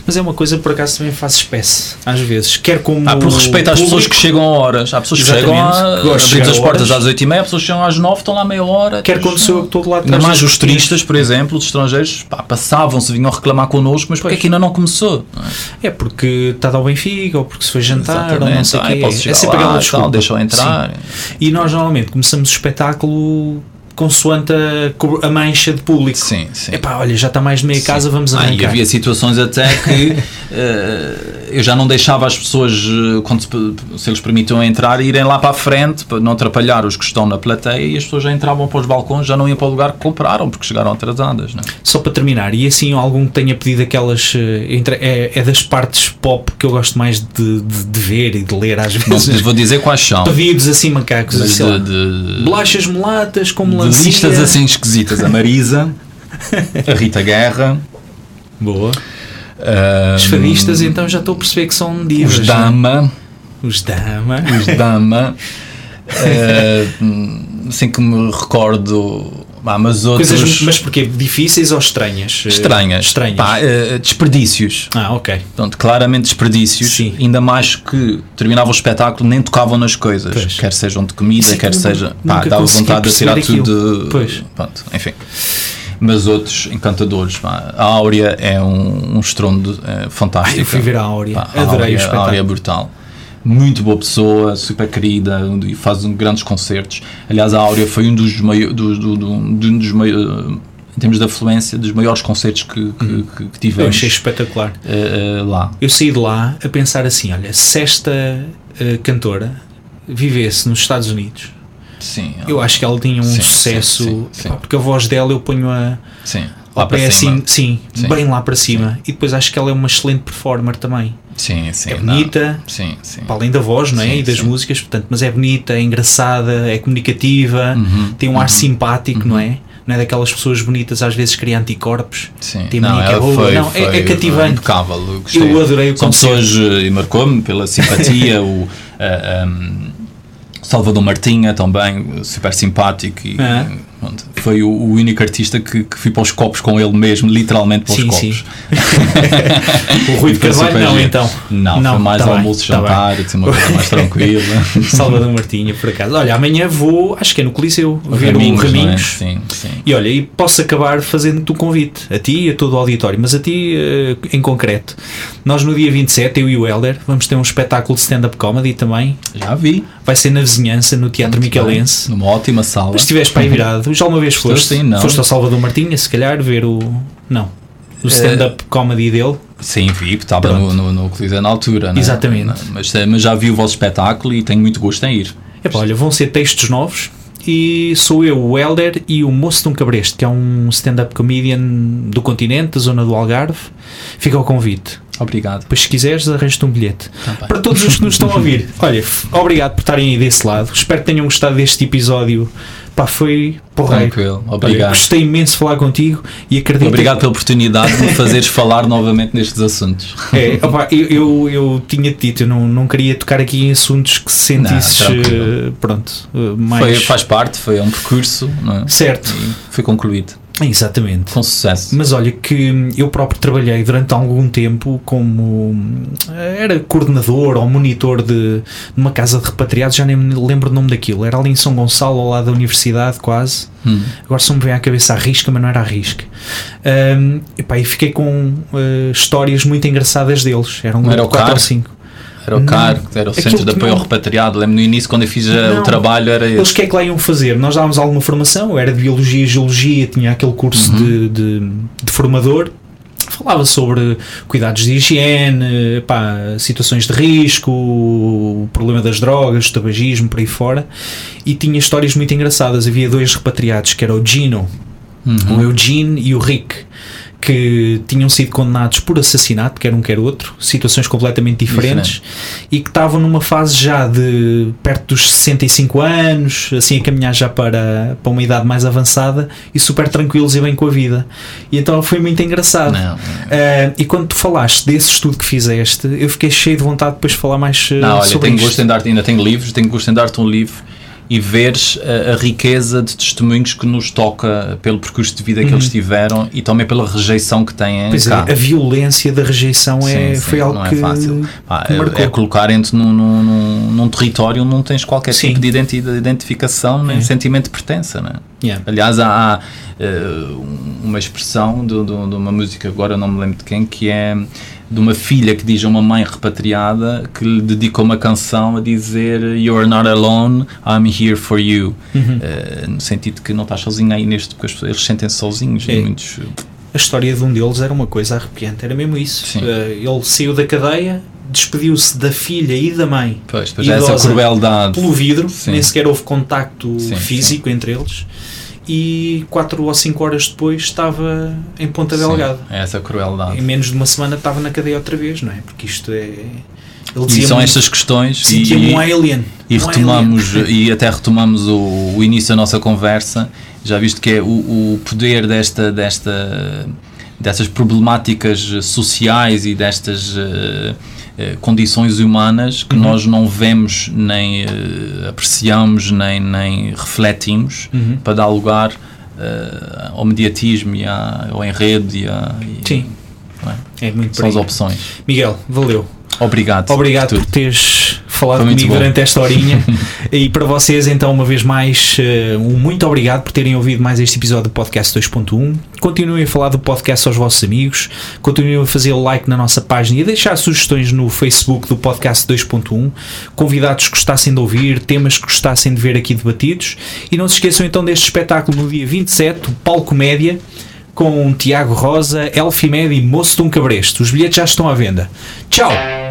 Mas é uma coisa que por acaso também faz espécie, às vezes. Quer como. Ah, por respeito às pessoas que chegam a horas. Há pessoas que Exatamente. chegam a de chegar as portas às 8 e meia, há pessoas que chegam às 9, estão lá meia hora. Quer depois, quando sou eu que estou do lado de Ainda mais os turistas, por exemplo, os estrangeiros, passavam-se, vinham reclamar connosco, mas porque é que ainda não começou? É? É porque está ao Benfica, ou porque se foi jantar, ou não sei o Ai, quê. É sempre lá, aquela desculpa. deixam entrar. Sim. E nós normalmente começamos o espetáculo consoante a, a mancha de público. Sim, sim. Epá, olha, já está mais de meia casa, vamos Ah, arrancar. e havia situações até que eh, eu já não deixava as pessoas, eh, quando se, se eles permitiam entrar, irem lá para a frente para não atrapalhar os que estão na plateia e as pessoas já entravam para os balcões, já não iam para o lugar que compraram porque chegaram atrasadas. Não é? Só para terminar, e assim algum que tenha pedido aquelas. eh, entre- é, é das partes pop que eu gosto mais de, de- de ver e de ler às Não vezes. te vou dizer quais são, Pedidos assim macacos, mas lá. de, de, Bolachas mulatas com de listas assim esquisitas. A Marisa, a Rita Guerra, Boa. ah, Os fadistas, então já estou a perceber que são divas. os né? Dama. Os dama. os Dama. eh, assim que me recordo. Ah, mas outros. Coisas, mas porquê? Difíceis ou estranhas? Eh, estranhas. Estranhas. Pá, eh, desperdícios. Ah, ok. Portanto, claramente desperdícios. Sim. Ainda mais que terminava o espetáculo, nem tocavam nas coisas. Pois. Quer sejam de comida, Isso é quer que seja. nunca Pá, dava vontade de tirar perceber tudo. de- Pois. Pronto, enfim. Mas outros encantadores. Pá. A Áurea é um, um estrondo eh, fantástico. Eu fui ver a Áurea. Pá, a Adorei o Áurea, a espetáculo. Áurea é brutal. Muito boa pessoa, super querida e faz um- grandes concertos. Aliás, a Áurea foi um dos maiores, do, do, do- um dos maiores, em termos de afluência, dos maiores concertos que, que, que- que Eu tivemos achei espetacular. eh, eh, lá. Eu saí de lá a pensar assim: olha, se esta eh, cantora vivesse nos Estados Unidos, Sim, eu acho que ela tinha um Sim, sucesso. sim, sim, porque a voz dela eu ponho a. sim. Lá para pé cima. assim, sim, Sim. bem lá para cima. E depois acho que ela é uma excelente performer também. Sim, sim. é não. bonita, Sim, sim. para além da voz, não é? Sim, e das sim. músicas, portanto, mas é bonita, é engraçada, é comunicativa, Uhum, tem um ar uhum, simpático, não é? Não é daquelas pessoas bonitas às vezes criam anticorpos. Sim. Tem não, que é ela boa. foi, Não, é- é foi- cativante. impecável. eu adorei o São concerto. pessoas, eh, e marcou-me pela simpatia, o ah, um, Salvador Martinha também, super simpático e Ah. Pronto, foi o, o único artista que, que fui para os copos com ele mesmo, literalmente para os Sim, copos. sim. o Rui de Carvalho não, giro. então. Não, Não, foi mais tá bem, almoço, tá jantar, assim, uma coisa mais tranquila. Salvador Martinha, por acaso. Olha, amanhã vou, acho que é no Coliseu, ver Raminhos, o não é? Raminhos. Sim, sim. E olha, e posso acabar fazendo-te o convite, a ti e a todo o auditório, mas a ti eh, em concreto. Nós no dia 27, eu e o Helder, vamos ter um espetáculo de stand-up comedy também. Já vi. Vai ser na vizinhança, no Teatro Muito Micalense. bem. Numa ótima sala. Estiveres para aí virado, já uma vez foste? sim, não. Foste ao Salvador Martinha, se calhar, ver o. Não. O stand-up comedy dele. Sim, vi, estava no, no, no Coliseu na altura. Né? Exatamente. Mas, mas já vi o vosso espetáculo e tenho muito gosto em ir. Epá, olha, vão ser textos novos e sou eu, o Helder e o Moço de um Cabreste, que é um stand-up comedian do continente, da zona do Algarve. Fica ao convite. Obrigado. Depois, se quiseres, arranjo-te um bilhete. Para todos os que nos estão a ouvir, olha, obrigado por estarem aí desse lado. Espero que tenham gostado deste episódio. Pá, foi porreiro. Tranquilo, Olha, obrigado. gostei imenso de falar contigo e acredito Obrigado pela oportunidade de me fazeres falar novamente nestes assuntos. É, eu, eu, eu tinha-te dito, eu não, não queria tocar aqui em assuntos que sentisses, Não, eh, pronto, eh, mais... Foi, faz parte, foi um percurso não é? Certo, e foi concluído exatamente. com sucesso. Mas olha que eu próprio trabalhei durante algum tempo como era coordenador ou monitor de numa casa de repatriados, já nem me lembro o nome daquilo. Era ali em São Gonçalo, ao lado da universidade, quase. Hum. Agora só me vem à cabeça a risca, mas não era a risca. Epá, e fiquei com eh, histórias muito engraçadas deles. Era o 4 ou Caro? 5. Era o Não. CAR, era o Aquilo Centro de Apoio ao não- Repatriado. Lembro no início, quando eu fiz eh, Não. o trabalho, era Eles o que é que lá iam fazer? Nós dávamos alguma formação, eu era de Biologia e Geologia, tinha aquele curso Uhum. de, de, de formador. Falava sobre cuidados de higiene, pá, situações de risco, o problema das drogas, o tabagismo, por aí fora. E tinha histórias muito engraçadas. Havia dois repatriados, que era o Gino, Uhum. o Eugene e o Rick, que tinham sido condenados por assassinato, quer um quer outro, situações completamente diferentes, e que estavam numa fase já de perto dos 65 anos, assim a caminhar já para, para uma idade mais avançada e super tranquilos e bem com a vida. E então foi muito engraçado. Não, Ah, e quando tu falaste desse estudo que fizeste, eu fiquei cheio de vontade de depois falar mais ah, não olha, sobre tenho isto. gosto em dar ainda tenho livros, tenho gosto em dar-te um livro e veres a, a riqueza de testemunhos que nos toca pelo percurso de vida que eles tiveram e também pela rejeição que têm Uhum. Pois é, cá. a violência da rejeição é, Sim, sim, foi algo não é que, fácil. Pá, que é- é colocarem-te num, num, num, num território onde não tens qualquer Sim. tipo de identificação nem É. sentimento de pertença. Né? Yeah. Aliás, há, há, eh, uma expressão de, de- de uma música, agora não me lembro de quem, que é de uma filha que diz a uma mãe repatriada que lhe dedica uma canção a dizer You're not alone, I'm here for you. Uhum. Eh, no sentido que não estás sozinho aí neste, porque eles sentem-se sozinhos. É. Muitos, A história de um deles era uma coisa arrepiante, era mesmo isso. Sim. Eh, ele saiu da cadeia, despediu-se da filha e da mãe pois, depois há essa Idosa. crueldade. pelo vidro, Sim. nem sequer houve contacto Sim, físico entre eles. E quatro ou cinco horas depois estava em Ponta Sim, Delgado. é essa crueldade. Em menos de uma semana estava na cadeia outra vez, não é? Porque isto é. E são estas questões e, Sentia-me um alien. e um retomamos e até retomamos o, o início da nossa conversa já visto que é o, o poder desta desta destas problemáticas sociais e destas eh, eh, condições humanas que Uhum. nós não vemos nem eh, apreciamos nem nem refletimos Uhum. para dar lugar eh, ao mediatismo e à, ao enredo e, a, e Sim. é? É muito são as opções Miguel, valeu. obrigado Obrigado por teres falado Foi comigo durante esta horinha. e para vocês, então, uma vez mais, eh, um muito obrigado por terem ouvido mais este episódio do Podcast 2.1. Continuem a falar do podcast aos vossos amigos, continuem a fazer o like na nossa página e a deixar sugestões no Facebook do Podcast 2.1, convidados que gostassem de ouvir, temas que gostassem de ver aqui debatidos. E não se esqueçam então deste espetáculo no dia 27, o Palco Média. Com Tiago Rosa, Elfimed e Moço de um Cabresto. Os bilhetes já estão à venda. Tchau!